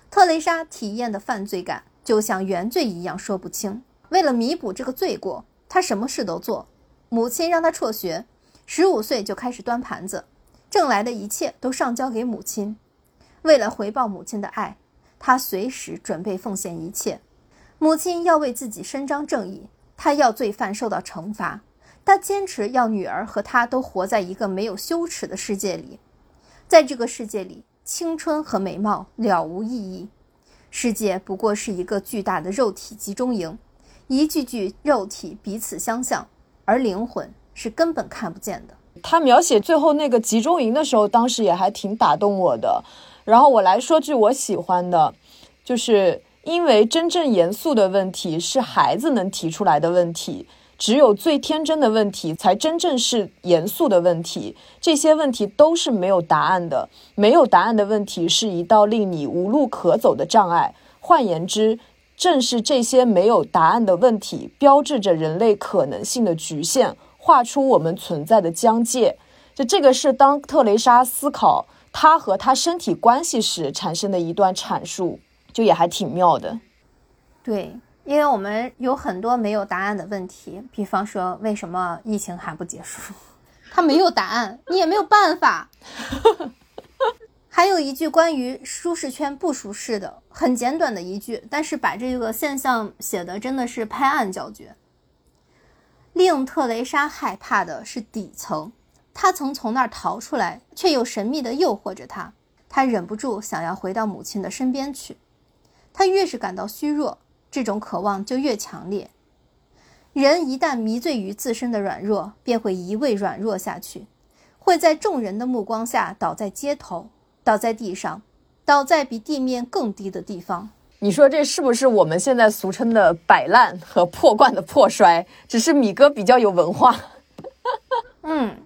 特蕾莎体验的犯罪感就像原罪一样说不清。为了弥补这个罪过，她什么事都做。母亲让她辍学，十五岁就开始端盘子，挣来的一切都上交给母亲。为了回报母亲的爱，他随时准备奉献一切。母亲要为自己伸张正义，他要罪犯受到惩罚。他坚持要女儿和他都活在一个没有羞耻的世界里，在这个世界里，青春和美貌了无意义。世界不过是一个巨大的肉体集中营，一具具肉体彼此相像，而灵魂是根本看不见的。他描写最后那个集中营的时候，当时也还挺打动我的。然后我来说句我喜欢的，就是因为真正严肃的问题是孩子能提出来的问题。只有最天真的问题，才真正是严肃的问题。这些问题都是没有答案的。没有答案的问题是一道令你无路可走的障碍。换言之，正是这些没有答案的问题，标志着人类可能性的局限，画出我们存在的疆界。就这个是当特蕾莎思考她和她身体关系时产生的一段阐述，就也还挺妙的。对。因为我们有很多没有答案的问题，比方说为什么疫情还不结束，<laughs> 它没有答案，你也没有办法。<laughs> 还有一句关于舒适圈不舒适的，很简短的一句，但是把这个现象写的真的是拍案叫绝。令特蕾莎害怕的是底层，她曾从那儿逃出来，却又神秘的诱惑着她，她忍不住想要回到母亲的身边去。她越是感到虚弱。这种渴望就越强烈。人一旦迷醉于自身的软弱，便会一味软弱下去，会在众人的目光下倒在街头，倒在地上，倒在比地面更低的地方。你说这是不是我们现在俗称的摆烂和破罐的破摔？只是米哥比较有文化。嗯，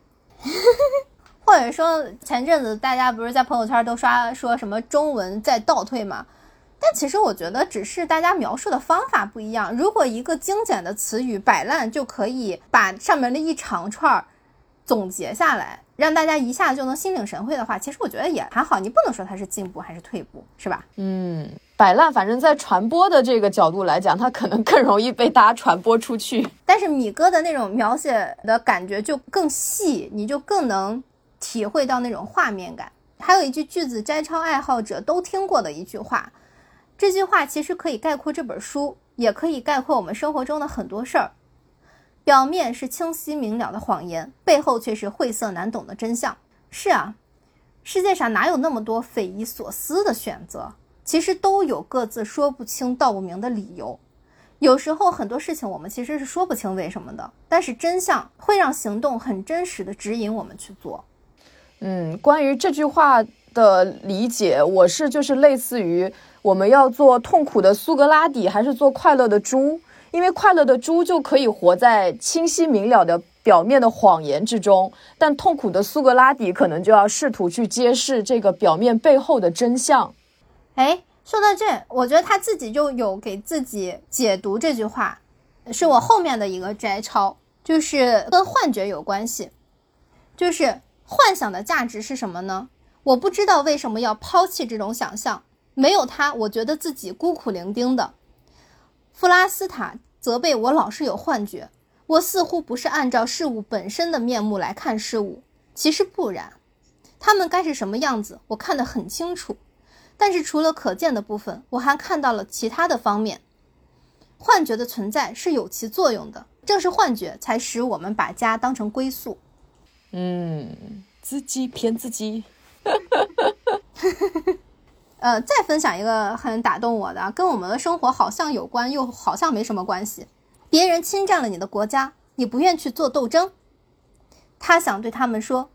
<laughs> 或者说前阵子大家不是在朋友圈都刷说什么中文在倒退嘛？但其实我觉得，只是大家描述的方法不一样。如果一个精简的词语“摆烂”就可以把上面的一长串总结下来，让大家一下就能心领神会的话，其实我觉得也还好。你不能说它是进步还是退步，是吧？嗯，摆烂，反正在传播的这个角度来讲，它可能更容易被大家传播出去。<laughs> 但是米哥的那种描写的感觉就更细，你就更能体会到那种画面感。还有一句句子，摘抄爱好者都听过的一句话。这句话其实可以概括这本书，也可以概括我们生活中的很多事儿。表面是清晰明了的谎言，背后却是晦涩难懂的真相。是啊，世界上哪有那么多匪夷所思的选择？其实都有各自说不清道不明的理由。有时候很多事情我们其实是说不清为什么的，但是真相会让行动很真实的指引我们去做。嗯，关于这句话的理解，我是就是类似于。我们要做痛苦的苏格拉底，还是做快乐的猪？因为快乐的猪就可以活在清晰明了的表面的谎言之中，但痛苦的苏格拉底可能就要试图去揭示这个表面背后的真相。哎，说到这，我觉得他自己就有给自己解读这句话，是我后面的一个摘抄，就是跟幻觉有关系，就是幻想的价值是什么呢？我不知道为什么要抛弃这种想象。没有他，我觉得自己孤苦伶仃的。弗拉斯塔责备我老是有幻觉，我似乎不是按照事物本身的面目来看事物。其实不然，他们该是什么样子，我看得很清楚。但是除了可见的部分，我还看到了其他的方面。幻觉的存在是有其作用的，正是幻觉才使我们把家当成归宿。嗯，自己骗自己。呃，再分享一个很打动我的，跟我们的生活好像有关，又好像没什么关系。别人侵占了你的国家，你不愿去做斗争。他想对他们说，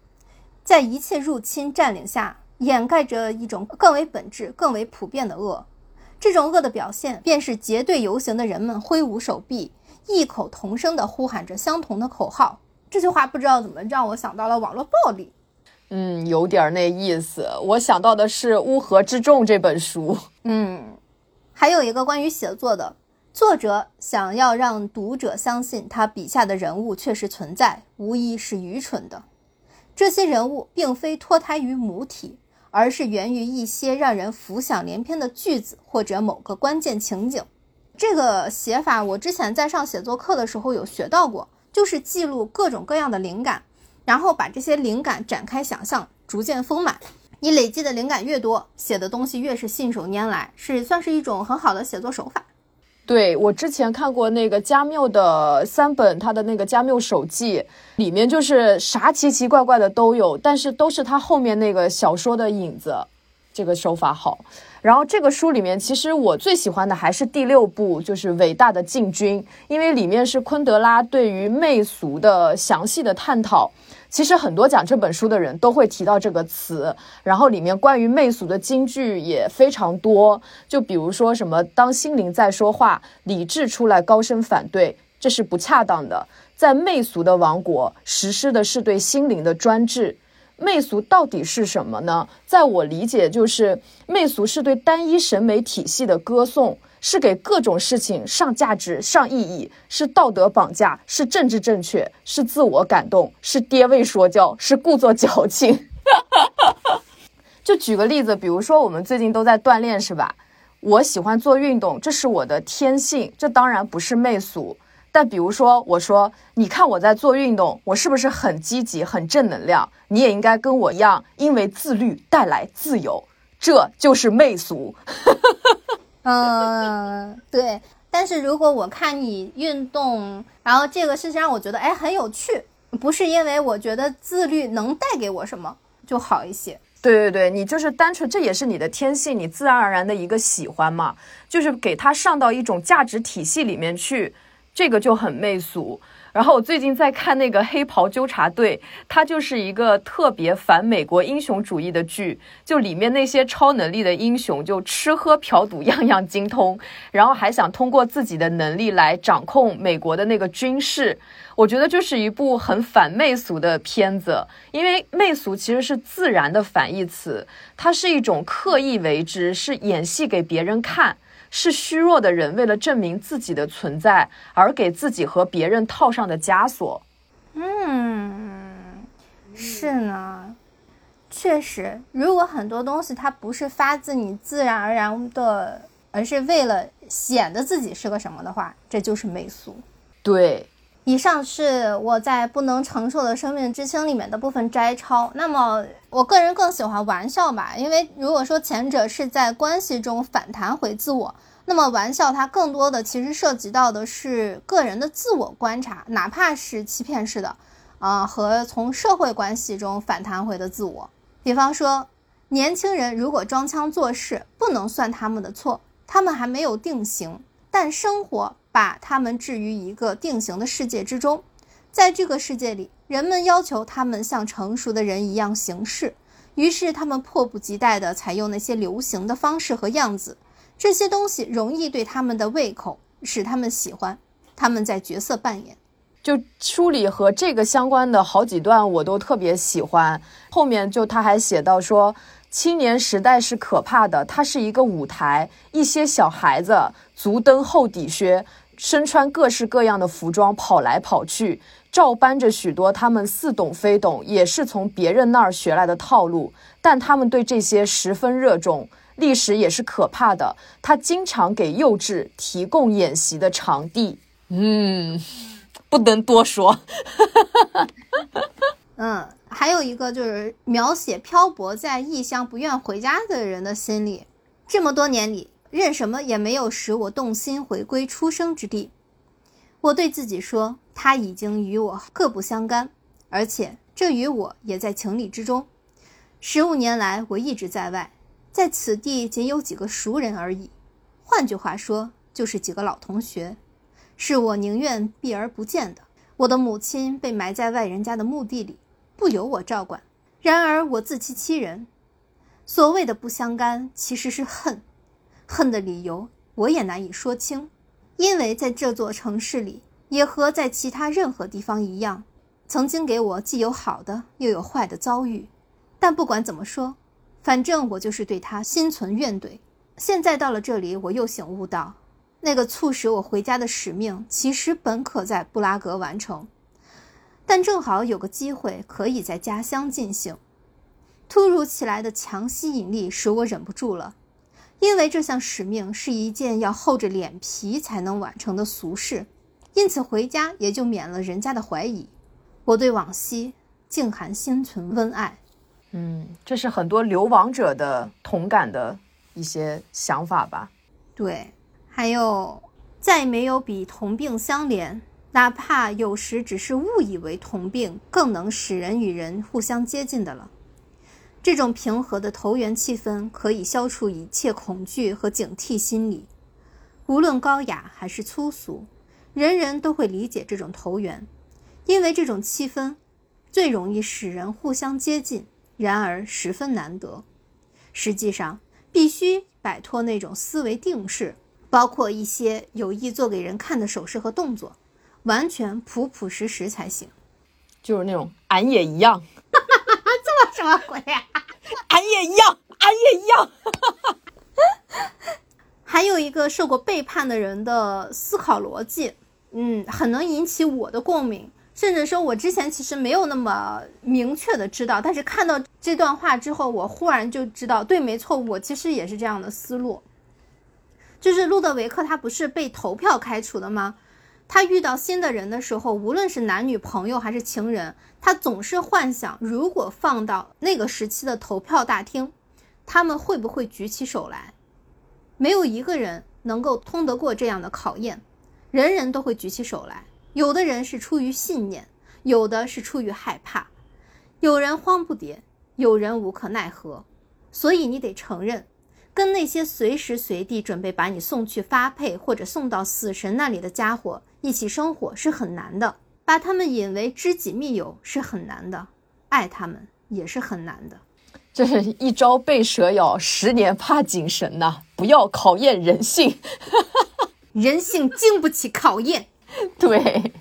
在一切入侵占领下，掩盖着一种更为本质、更为普遍的恶。这种恶的表现，便是结队游行的人们挥舞手臂，异口同声地呼喊着相同的口号。这句话不知道怎么让我想到了网络暴力。嗯，有点那意思。我想到的是《乌合之众》这本书。嗯，还有一个关于写作的，作者想要让读者相信他笔下的人物确实存在，无疑是愚蠢的。这些人物并非脱胎于母体，而是源于一些让人浮想联翩的句子或者某个关键情景。这个写法我之前在上写作课的时候有学到过，就是记录各种各样的灵感。然后把这些灵感展开想象，逐渐丰满。你累积的灵感越多，写的东西越是信手拈来，是算是一种很好的写作手法。对我之前看过那个加缪的三本，他的那个加缪手记里面就是啥奇奇怪怪的都有，但是都是他后面那个小说的影子。这个手法好。然后这个书里面，其实我最喜欢的还是第六部，就是《伟大的进军》，因为里面是昆德拉对于媚俗的详细的探讨。其实很多讲这本书的人都会提到这个词，然后里面关于媚俗的金句也非常多。就比如说什么，当心灵在说话，理智出来高声反对，这是不恰当的。在媚俗的王国，实施的是对心灵的专制。媚俗到底是什么呢？在我理解，就是媚俗是对单一审美体系的歌颂。是给各种事情上价值、上意义，是道德绑架，是政治正确，是自我感动，是爹味说教，是故作矫情。<laughs> 就举个例子，比如说我们最近都在锻炼，是吧？我喜欢做运动，这是我的天性，这当然不是媚俗。但比如说，我说，你看我在做运动，我是不是很积极、很正能量？你也应该跟我一样，因为自律带来自由，这就是媚俗。<laughs> 嗯，对。但是如果我看你运动，然后这个事情让我觉得哎很有趣，不是因为我觉得自律能带给我什么就好一些。对对对，你就是单纯，这也是你的天性，你自然而然的一个喜欢嘛，就是给他上到一种价值体系里面去，这个就很媚俗。然后我最近在看那个《黑袍纠察队》，它就是一个特别反美国英雄主义的剧，就里面那些超能力的英雄，就吃喝嫖赌样样精通，然后还想通过自己的能力来掌控美国的那个军事。我觉得就是一部很反媚俗的片子，因为媚俗其实是自然的反义词，它是一种刻意为之，是演戏给别人看。是虚弱的人为了证明自己的存在而给自己和别人套上的枷锁。嗯，是呢，确实，如果很多东西它不是发自你自然而然的，而是为了显得自己是个什么的话，这就是媚俗。对。以上是我在不能承受的生命之轻里面的部分摘抄。那么，我个人更喜欢玩笑吧，因为如果说前者是在关系中反弹回自我，那么玩笑它更多的其实涉及到的是个人的自我观察，哪怕是欺骗式的，啊，和从社会关系中反弹回的自我。比方说，年轻人如果装腔作势，不能算他们的错，他们还没有定型，但生活。把他们置于一个定型的世界之中，在这个世界里，人们要求他们像成熟的人一样行事，于是他们迫不及待地采用那些流行的方式和样子。这些东西容易对他们的胃口，使他们喜欢。他们在角色扮演，就书里和这个相关的好几段我都特别喜欢。后面就他还写到说，青年时代是可怕的，它是一个舞台，一些小孩子足蹬厚底靴。身穿各式各样的服装跑来跑去，照搬着许多他们似懂非懂，也是从别人那儿学来的套路。但他们对这些十分热衷。历史也是可怕的，他经常给幼稚提供演习的场地。嗯，不能多说。嗯，还有一个就是描写漂泊在异乡不愿回家的人的心理。这么多年里。任什么也没有使我动心回归出生之地。我对自己说，他已经与我各不相干，而且这与我也在情理之中。十五年来，我一直在外，在此地仅有几个熟人而已。换句话说，就是几个老同学，是我宁愿避而不见的。我的母亲被埋在外人家的墓地里，不由我照管。然而我自欺欺人，所谓的不相干，其实是恨。恨的理由我也难以说清，因为在这座城市里，也和在其他任何地方一样，曾经给我既有好的又有坏的遭遇。但不管怎么说，反正我就是对他心存怨怼。现在到了这里，我又醒悟到，那个促使我回家的使命，其实本可在布拉格完成，但正好有个机会可以在家乡进行。突如其来的强吸引力使我忍不住了。因为这项使命是一件要厚着脸皮才能完成的俗事，因此回家也就免了人家的怀疑。我对往昔竟还心存温爱。嗯，这是很多流亡者的同感的一些想法吧。对，还有再没有比同病相怜，哪怕有时只是误以为同病，更能使人与人互相接近的了。这种平和的投缘气氛，可以消除一切恐惧和警惕心理。无论高雅还是粗俗，人人都会理解这种投缘，因为这种气氛最容易使人互相接近。然而十分难得。实际上，必须摆脱那种思维定式，包括一些有意做给人看的手势和动作，完全朴朴实实才行。就是那种俺也一样，这么什么鬼呀？俺也一样，俺也一样。<laughs> 还有一个受过背叛的人的思考逻辑，嗯，很能引起我的共鸣。甚至说，我之前其实没有那么明确的知道，但是看到这段话之后，我忽然就知道，对，没错，我其实也是这样的思路。就是路德维克他不是被投票开除的吗？他遇到新的人的时候，无论是男女朋友还是情人，他总是幻想，如果放到那个时期的投票大厅，他们会不会举起手来？没有一个人能够通得过这样的考验，人人都会举起手来。有的人是出于信念，有的是出于害怕，有人慌不迭，有人无可奈何。所以你得承认，跟那些随时随地准备把你送去发配或者送到死神那里的家伙一起生活是很难的，把他们引为知己密友是很难的，爱他们也是很难的。这是一朝被蛇咬，十年怕井绳呐！不要考验人性，<laughs> 人性经不起考验。对，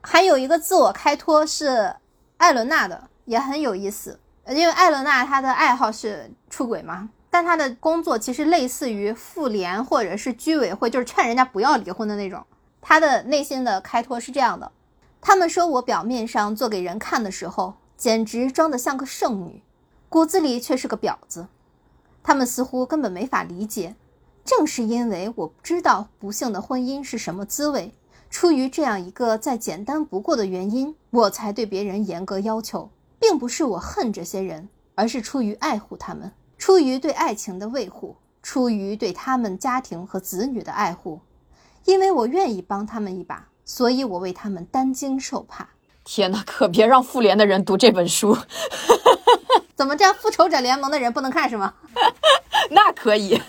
还有一个自我开脱是艾伦娜的，也很有意思。因为艾伦娜她的爱好是出轨嘛，但她的工作其实类似于妇联或者是居委会，就是劝人家不要离婚的那种。他的内心的开脱是这样的：他们说我表面上做给人看的时候，简直装得像个圣女，骨子里却是个婊子。他们似乎根本没法理解，正是因为我不知道不幸的婚姻是什么滋味。出于这样一个再简单不过的原因，我才对别人严格要求，并不是我恨这些人，而是出于爱护他们，出于对爱情的维护，出于对他们家庭和子女的爱护，因为我愿意帮他们一把，所以我为他们担惊受怕。天哪，可别让复联的人读这本书。<laughs> 怎么这样？复仇者联盟的人不能看是吗？<laughs> 那可以。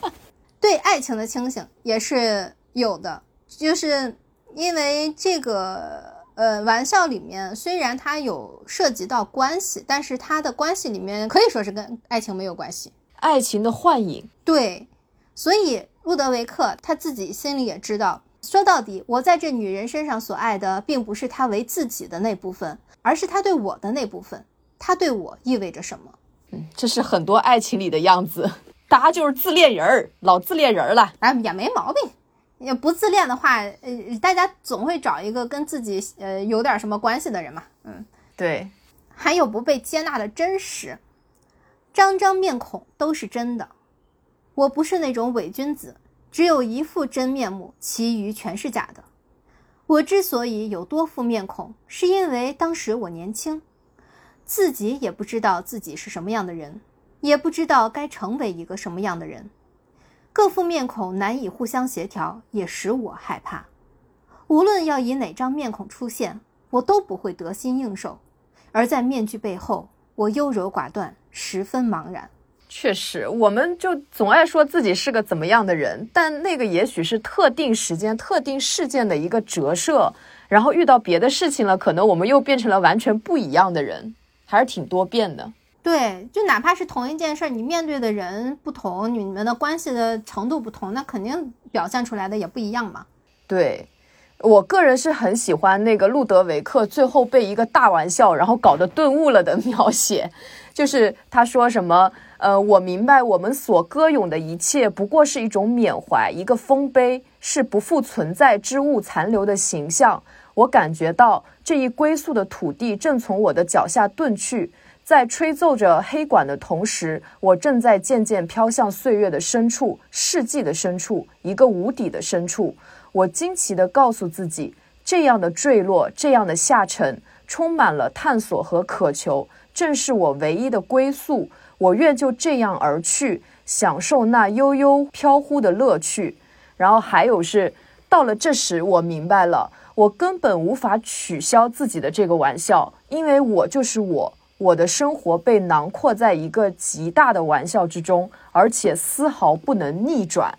<laughs> 对爱情的清醒也是有的，就是。因为这个呃玩笑里面虽然它有涉及到关系，但是它的关系里面可以说是跟爱情没有关系，爱情的幻影。对，所以路德维克他自己心里也知道，说到底，我在这女人身上所爱的，并不是她为自己的那部分，而是她对我的那部分。她对我意味着什么？嗯，这是很多爱情里的样子，大家就是自恋人儿，老自恋人了，哎，也没毛病。也不自恋的话，呃，大家总会找一个跟自己呃有点什么关系的人嘛，嗯，对。还有不被接纳的真实，张张面孔都是真的。我不是那种伪君子，只有一副真面目，其余全是假的。我之所以有多副面孔，是因为当时我年轻，自己也不知道自己是什么样的人，也不知道该成为一个什么样的人。各副面孔难以互相协调，也使我害怕。无论要以哪张面孔出现，我都不会得心应手。而在面具背后，我优柔寡断，十分茫然。确实，我们就总爱说自己是个怎么样的人，但那个也许是特定时间、特定事件的一个折射。然后遇到别的事情了，可能我们又变成了完全不一样的人，还是挺多变的。对，就哪怕是同一件事，你面对的人不同，你们的关系的程度不同，那肯定表现出来的也不一样嘛。对我个人是很喜欢那个路德维克最后被一个大玩笑然后搞得顿悟了的 <laughs> 描写，就是他说什么，呃，我明白我们所歌咏的一切不过是一种缅怀，一个丰碑，是不复存在之物残留的形象。我感觉到这一归宿的土地正从我的脚下遁去。在吹奏着黑管的同时，我正在渐渐飘向岁月的深处、世纪的深处、一个无底的深处。我惊奇地告诉自己，这样的坠落，这样的下沉，充满了探索和渴求，正是我唯一的归宿。我愿就这样而去，享受那悠悠飘忽的乐趣。然后还有是，到了这时，我明白了，我根本无法取消自己的这个玩笑，因为我就是我，我的生活被囊括在一个极大的玩笑之中，而且丝毫不能逆转。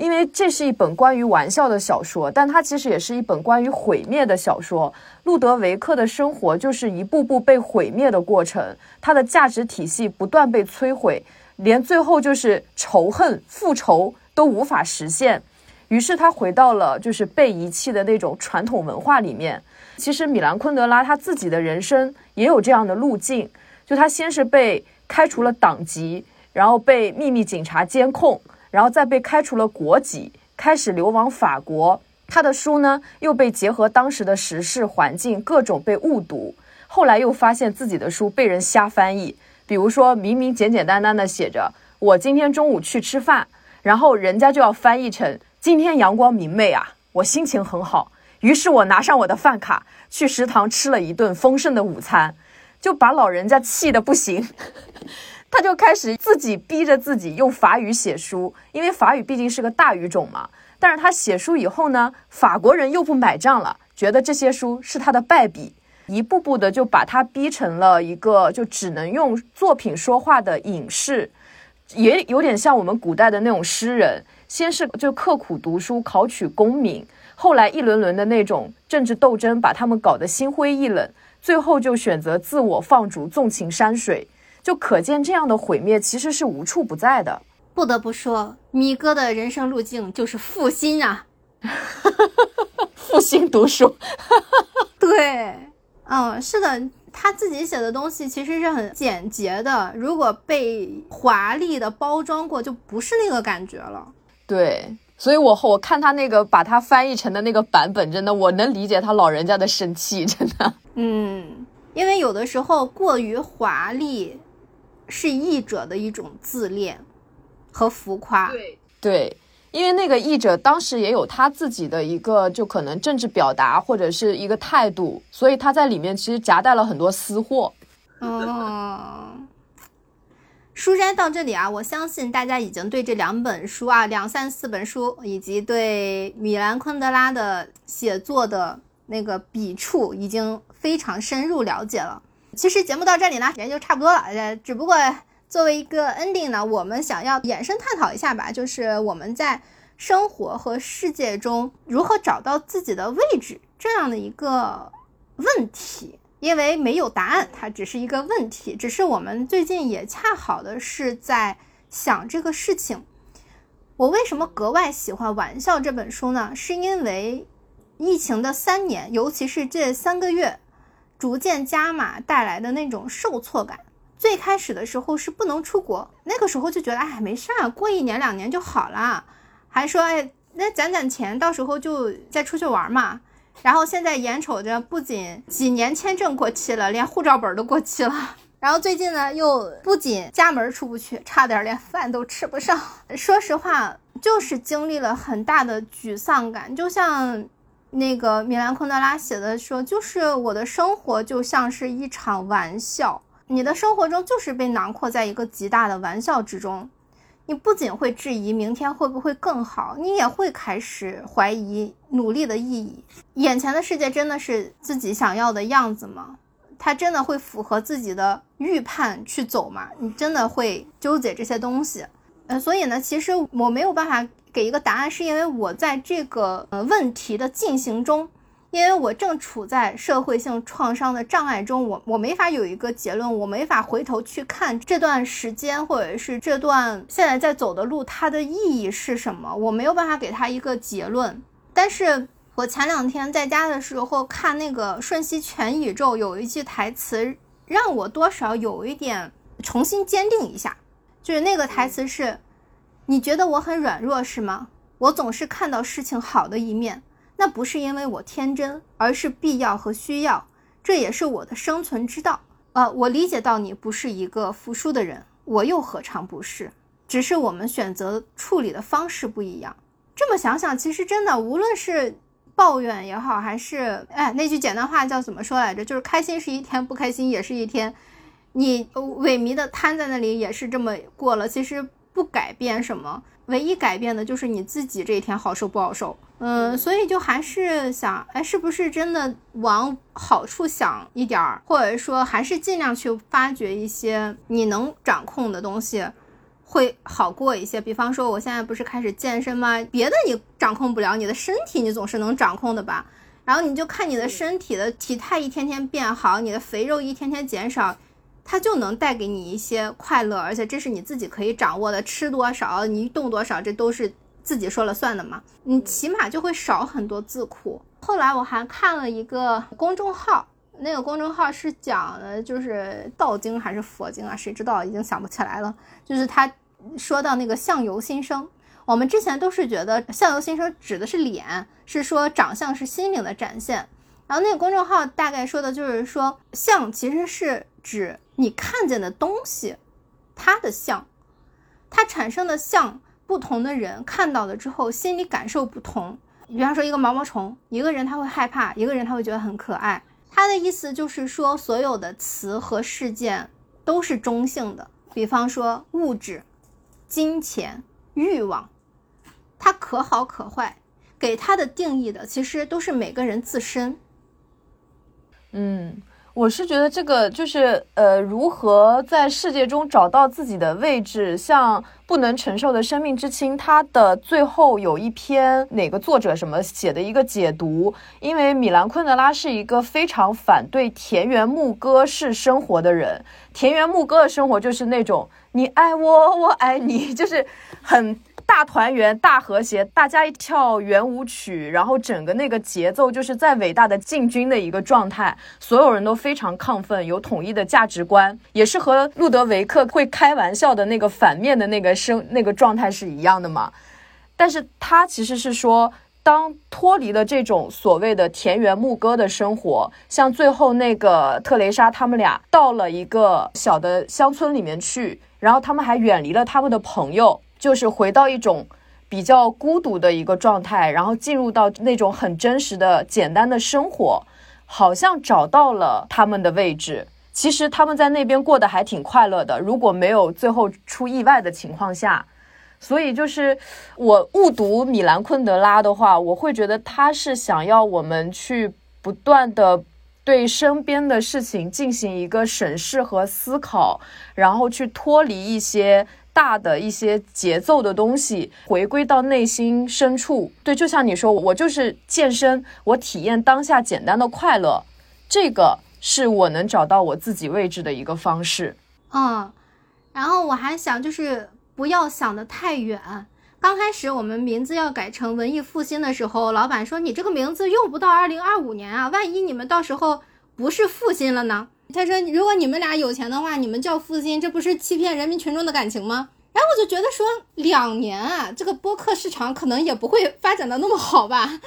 因为这是一本关于玩笑的小说，但它其实也是一本关于毁灭的小说。路德维克的生活就是一步步被毁灭的过程，他的价值体系不断被摧毁，连最后就是仇恨、复仇都无法实现。于是他回到了就是被遗弃的那种传统文化里面。其实米兰昆德拉他自己的人生也有这样的路径，就他先是被开除了党籍，然后被秘密警察监控。然后再被开除了国籍，开始流亡法国。他的书呢，又被结合当时的时事环境，各种被误读。后来又发现自己的书被人瞎翻译，比如说明明简简单单的写着“我今天中午去吃饭”，然后人家就要翻译成“今天阳光明媚啊，我心情很好”。于是我拿上我的饭卡，去食堂吃了一顿丰盛的午餐，就把老人家气得不行。他就开始自己逼着自己用法语写书，因为法语毕竟是个大语种嘛。但是他写书以后呢，法国人又不买账了，觉得这些书是他的败笔，一步步的就把他逼成了一个就只能用作品说话的隐士，也有点像我们古代的那种诗人，先是就刻苦读书考取功名，后来一轮轮的那种政治斗争把他们搞得心灰意冷，最后就选择自我放逐，纵情山水。就可见，这样的毁灭其实是无处不在的。不得不说，米哥的人生路径就是负心啊，<laughs> 负心读书。<laughs> 对，嗯，是的，他自己写的东西其实是很简洁的，如果被华丽的包装过，就不是那个感觉了。对，所以我我看他那个把他翻译成的那个版本，真的，我能理解他老人家的生气，真的。嗯，因为有的时候过于华丽。是译者的一种自恋和浮夸。对对，因为那个译者当时也有他自己的一个，就可能政治表达或者是一个态度，所以他在里面其实夹带了很多私货。哦，书斋到这里啊，我相信大家已经对这两本书啊，两三四本书，以及对米兰昆德拉的写作的那个笔触，已经非常深入了解了。其实节目到这里呢，也就差不多了。呃，只不过作为一个 ending 呢，我们想要延伸探讨一下吧，就是我们在生活和世界中如何找到自己的位置这样的一个问题。因为没有答案，它只是一个问题。只是我们最近也恰好的是在想这个事情。我为什么格外喜欢《玩笑》这本书呢？是因为疫情的三年，尤其是这三个月。逐渐加码带来的那种受挫感。最开始的时候是不能出国，那个时候就觉得哎没事儿，过一年两年就好了，还说哎那攒攒钱，到时候就再出去玩嘛。然后现在眼瞅着不仅几年签证过期了，连护照本都过期了。然后最近呢又不仅家门出不去，差点连饭都吃不上。说实话，就是经历了很大的沮丧感，就像。那个米兰昆德拉写的说，就是我的生活就像是一场玩笑，你的生活中就是被囊括在一个极大的玩笑之中。你不仅会质疑明天会不会更好，你也会开始怀疑努力的意义。眼前的世界真的是自己想要的样子吗？它真的会符合自己的预判去走吗？你真的会纠结这些东西？呃，所以呢，其实我没有办法。给一个答案，是因为我在这个呃问题的进行中，因为我正处在社会性创伤的障碍中，我我没法有一个结论，我没法回头去看这段时间或者是这段现在在走的路，它的意义是什么，我没有办法给他一个结论。但是我前两天在家的时候看那个《瞬息全宇宙》，有一句台词让我多少有一点重新坚定一下，就是那个台词是。你觉得我很软弱是吗？我总是看到事情好的一面，那不是因为我天真，而是必要和需要，这也是我的生存之道。呃，我理解到你不是一个服输的人，我又何尝不是？只是我们选择处理的方式不一样。这么想想，其实真的，无论是。抱怨也好，还是哎那句简单话叫怎么说来着？就是开心是一天，不开心也是一天。你萎靡的瘫在那里也是这么过了，其实不改变什么，唯一改变的就是你自己这一天好受不好受。嗯，所以就还是想，哎，是不是真的往好处想一点儿，或者说还是尽量去发掘一些你能掌控的东西，会好过一些。比方说，我现在不是开始健身吗？别的你掌控不了，你的身体你总是能掌控的吧？然后你就看你的身体的体态一天天变好，你的肥肉一天天减少。它就能带给你一些快乐，而且这是你自己可以掌握的。吃多少，你动多少，这都是自己说了算的嘛。你起码就会少很多自苦。后来我还看了一个公众号，那个公众号是讲的，就是道经还是佛经啊？谁知道？已经想不起来了。就是他说到那个相由心生，我们之前都是觉得相由心生指的是脸，是说长相是心灵的展现。然后那个公众号大概说的就是说，相其实是指。你看见的东西，它的像，它产生的像，不同的人看到了之后，心理感受不同。比方说，一个毛毛虫，一个人他会害怕，一个人他会觉得很可爱。他的意思就是说，所有的词和事件都是中性的。比方说，物质、金钱、欲望，它可好可坏，给它的定义的其实都是每个人自身。嗯。我是觉得这个就是呃，如何在世界中找到自己的位置。像不能承受的生命之轻，它的最后有一篇哪个作者什么写的一个解读。因为米兰昆德拉是一个非常反对田园牧歌式生活的人。田园牧歌的生活就是那种你爱我，我爱你，<laughs> 就是很。大团圆，大和谐，大家一跳圆舞曲，然后整个那个节奏就是在伟大的进军的一个状态，所有人都非常亢奋，有统一的价值观，也是和路德维克会开玩笑的那个反面的那个生那个状态是一样的嘛。但是他其实是说，当脱离了这种所谓的田园牧歌的生活，像最后那个特蕾莎他们俩到了一个小的乡村里面去，然后他们还远离了他们的朋友。就是回到一种比较孤独的一个状态，然后进入到那种很真实的、简单的生活，好像找到了他们的位置。其实他们在那边过得还挺快乐的，如果没有最后出意外的情况下。所以就是我误读米兰昆德拉的话，我会觉得他是想要我们去不断的对身边的事情进行一个审视和思考，然后去脱离一些。大的一些节奏的东西，回归到内心深处。对，就像你说，我就是健身，我体验当下简单的快乐，这个是我能找到我自己位置的一个方式。嗯，然后我还想，就是不要想得太远。刚开始我们名字要改成文艺复兴的时候，老板说你这个名字用不到二零二五年啊，万一你们到时候不是复兴了呢？他说：“如果你们俩有钱的话，你们叫复兴，这不是欺骗人民群众的感情吗？”然后我就觉得说，两年啊，这个播客市场可能也不会发展的那么好吧。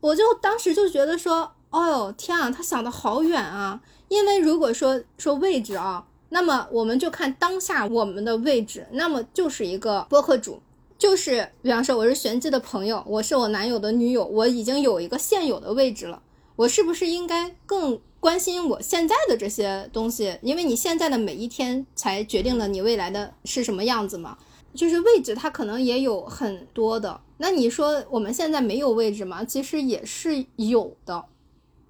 我就当时就觉得说，哦呦天啊，他想的好远啊。因为如果说说位置啊，那么我们就看当下我们的位置，那么就是一个播客主，就是比方说我是玄机的朋友，我是我男友的女友，我已经有一个现有的位置了，我是不是应该更？关心我现在的这些东西，因为你现在的每一天才决定了你未来的是什么样子嘛。就是位置，它可能也有很多的。那你说我们现在没有位置吗？其实也是有的，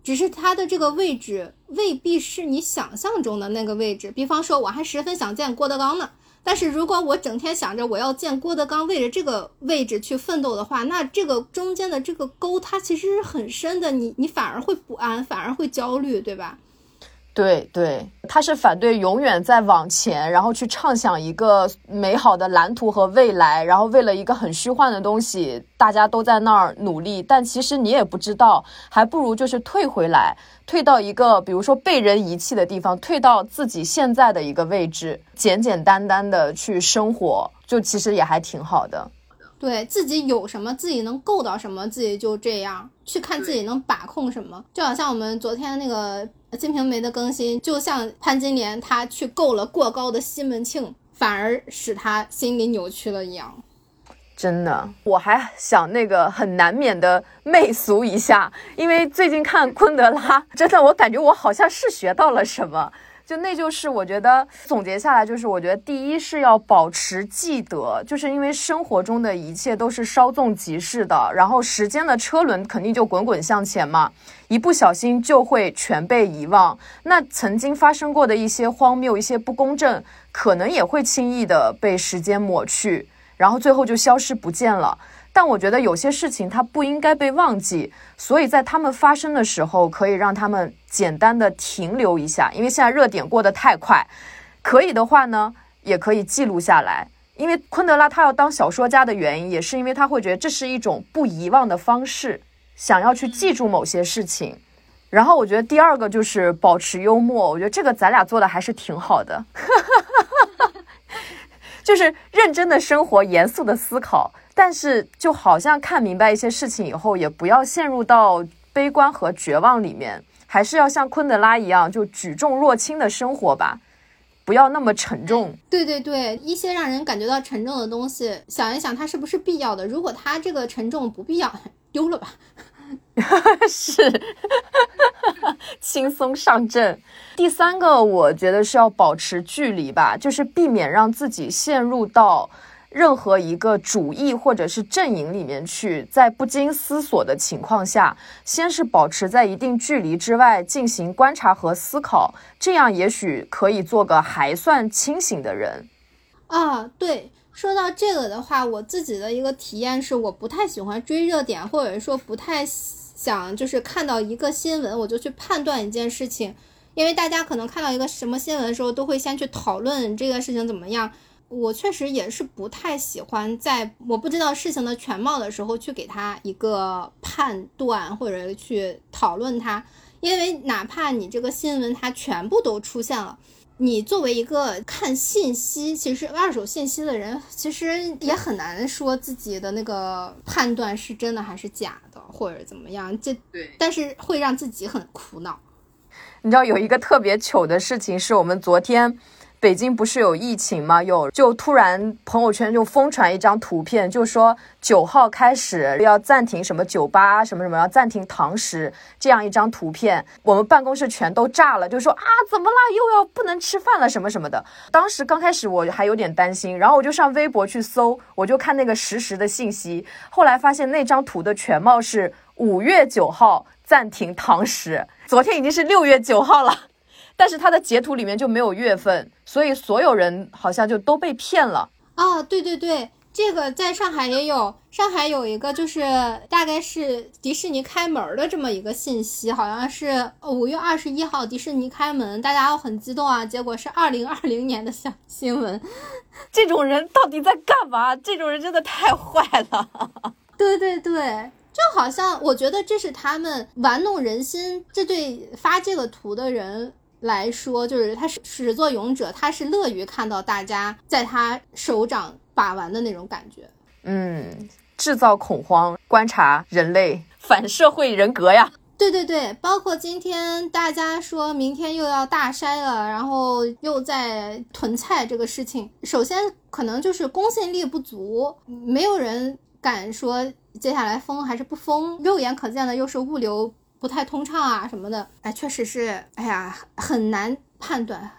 只是它的这个位置未必是你想象中的那个位置。比方说，我还十分想见郭德纲呢。但是如果我整天想着我要见郭德纲，为了这个位置去奋斗的话，那这个中间的这个沟，它其实是很深的，你你反而会不安，反而会焦虑，对吧？对对，他是反对永远在往前，然后去畅想一个美好的蓝图和未来，然后为了一个很虚幻的东西，大家都在那儿努力，但其实你也不知道，还不如就是退回来，退到一个比如说被人遗弃的地方，退到自己现在的一个位置，简简单单的去生活，就其实也还挺好的。对自己有什么，自己能够到什么，自己就这样去看自己能把控什么。就好像我们昨天那个《金瓶梅》的更新，就像潘金莲她去够了过高的西门庆，反而使她心理扭曲了一样。真的，我还想那个很难免的媚俗一下，因为最近看昆德拉，真的我感觉我好像是学到了什么。就那就是我觉得总结下来就是我觉得第一是要保持记得，就是因为生活中的一切都是稍纵即逝的，然后时间的车轮肯定就滚滚向前嘛，一不小心就会全被遗忘。那曾经发生过的一些荒谬、一些不公正，可能也会轻易的被时间抹去，然后最后就消失不见了。但我觉得有些事情它不应该被忘记，所以在他们发生的时候，可以让他们简单的停留一下，因为现在热点过得太快。可以的话呢，也可以记录下来。因为昆德拉他要当小说家的原因，也是因为他会觉得这是一种不遗忘的方式，想要去记住某些事情。然后我觉得第二个就是保持幽默，我觉得这个咱俩做的还是挺好的，<laughs> 就是认真的生活，严肃的思考。但是，就好像看明白一些事情以后，也不要陷入到悲观和绝望里面，还是要像昆德拉一样，就举重若轻的生活吧，不要那么沉重。<laughs> 对对对，一些让人感觉到沉重的东西，想一想它是不是必要的？如果它这个沉重不必要，丢了吧。<laughs> 是，轻松上阵。第三个，我觉得是要保持距离吧，就是避免让自己陷入到。任何一个主义或者是阵营里面去，在不经思索的情况下，先是保持在一定距离之外进行观察和思考，这样也许可以做个还算清醒的人。啊，对，说到这个的话，我自己的一个体验是，我不太喜欢追热点，或者说不太想就是看到一个新闻我就去判断一件事情，因为大家可能看到一个什么新闻的时候，都会先去讨论这个事情怎么样。我确实也是不太喜欢在我不知道事情的全貌的时候去给他一个判断或者去讨论它，因为哪怕你这个新闻它全部都出现了，你作为一个看信息，其实二手信息的人，其实也很难说自己的那个判断是真的还是假的，或者怎么样。这对，但是会让自己很苦恼。你知道有一个特别糗的事情，是我们昨天。北京不是有疫情吗？有就突然朋友圈就疯传一张图片，就说九号开始要暂停什么酒吧什么什么，要暂停堂食这样一张图片，我们办公室全都炸了，就说啊怎么了又要不能吃饭了什么什么的。当时刚开始我还有点担心，然后我就上微博去搜，我就看那个实时的信息，后来发现那张图的全貌是五月九号暂停堂食，<laughs> 昨天已经是六月九号了。但是他的截图里面就没有月份，所以所有人好像就都被骗了啊！对对对，这个在上海也有，上海有一个就是大概是迪士尼开门的这么一个信息，好像是五月二十一号迪士尼开门，大家都很激动啊，结果是二零二零年的小新闻。<laughs> 这种人到底在干嘛？这种人真的太坏了。<laughs> 对对对，就好像我觉得这是他们玩弄人心，这对发这个图的人。来说，就是他是始作俑者，他是乐于看到大家在他手掌把玩的那种感觉。嗯，制造恐慌，观察人类反社会人格呀。对对对，包括今天大家说明天又要大筛了，然后又在囤菜这个事情，首先可能就是公信力不足，没有人敢说接下来封还是不封，肉眼可见的又是物流。不太通畅啊什么的，哎，确实是，哎呀，很难判断。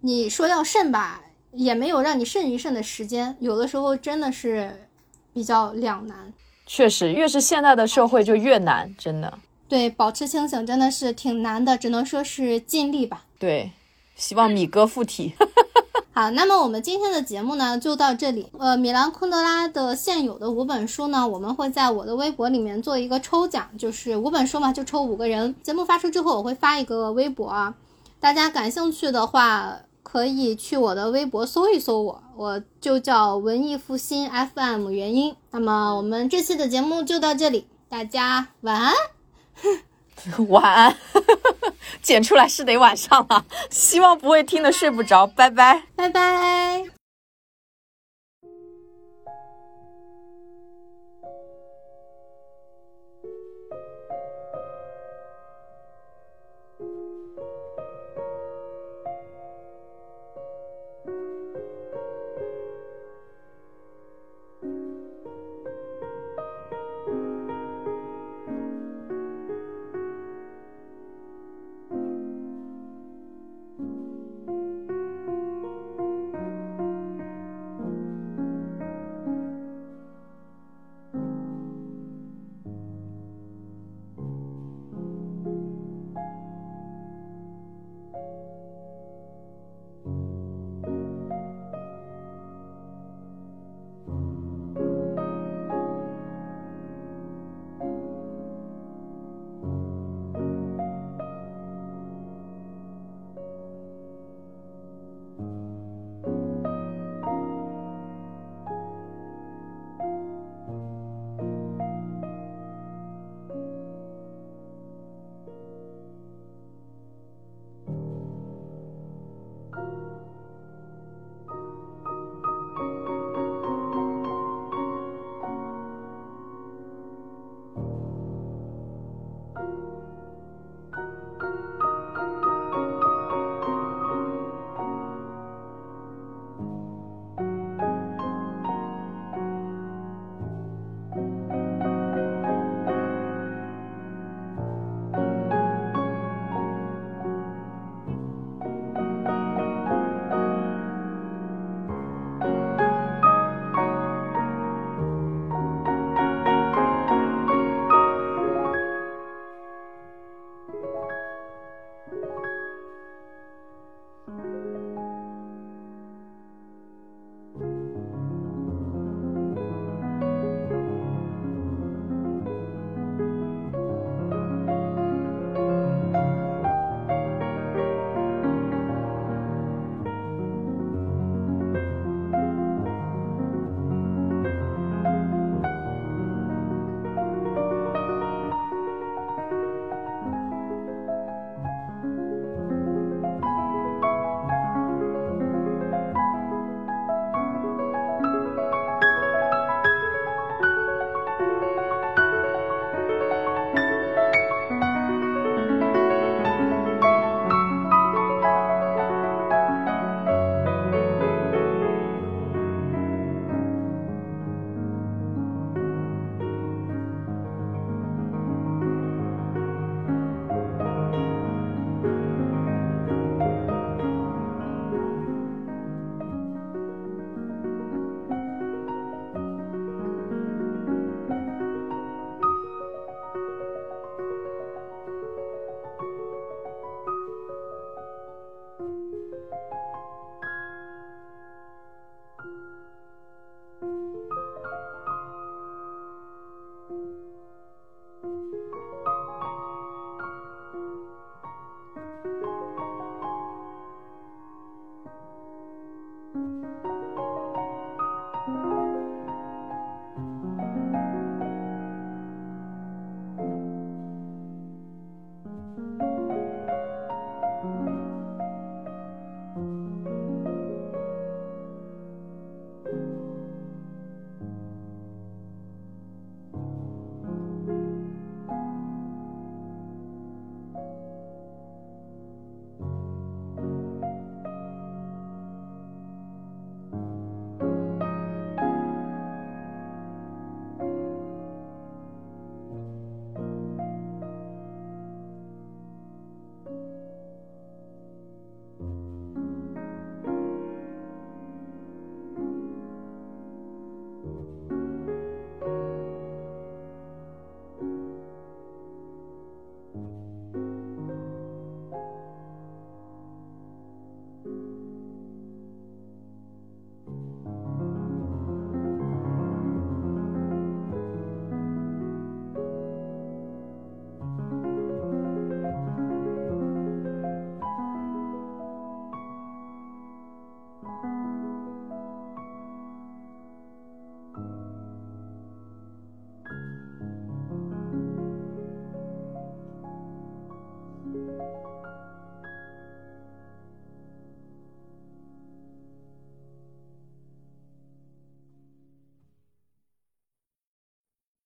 你说要慎吧，也没有让你慎一慎的时间，有的时候真的是比较两难。确实，越是现在的社会就越难，真的。对，保持清醒真的是挺难的，只能说是尽力吧。对，希望米哥附体。<laughs> 好，那么我们今天的节目呢就到这里。呃，米兰昆德拉的现有的五本书呢，我们会在我的微博里面做一个抽奖，就是五本书嘛，就抽五个人。节目发出之后，我会发一个微博啊，大家感兴趣的话可以去我的微博搜一搜我，我就叫文艺复兴 FM 元音。那么我们这期的节目就到这里，大家晚安。<laughs> <laughs> 晚安，<laughs> 剪出来是得晚上了，希望不会听的睡不着，拜拜，拜拜。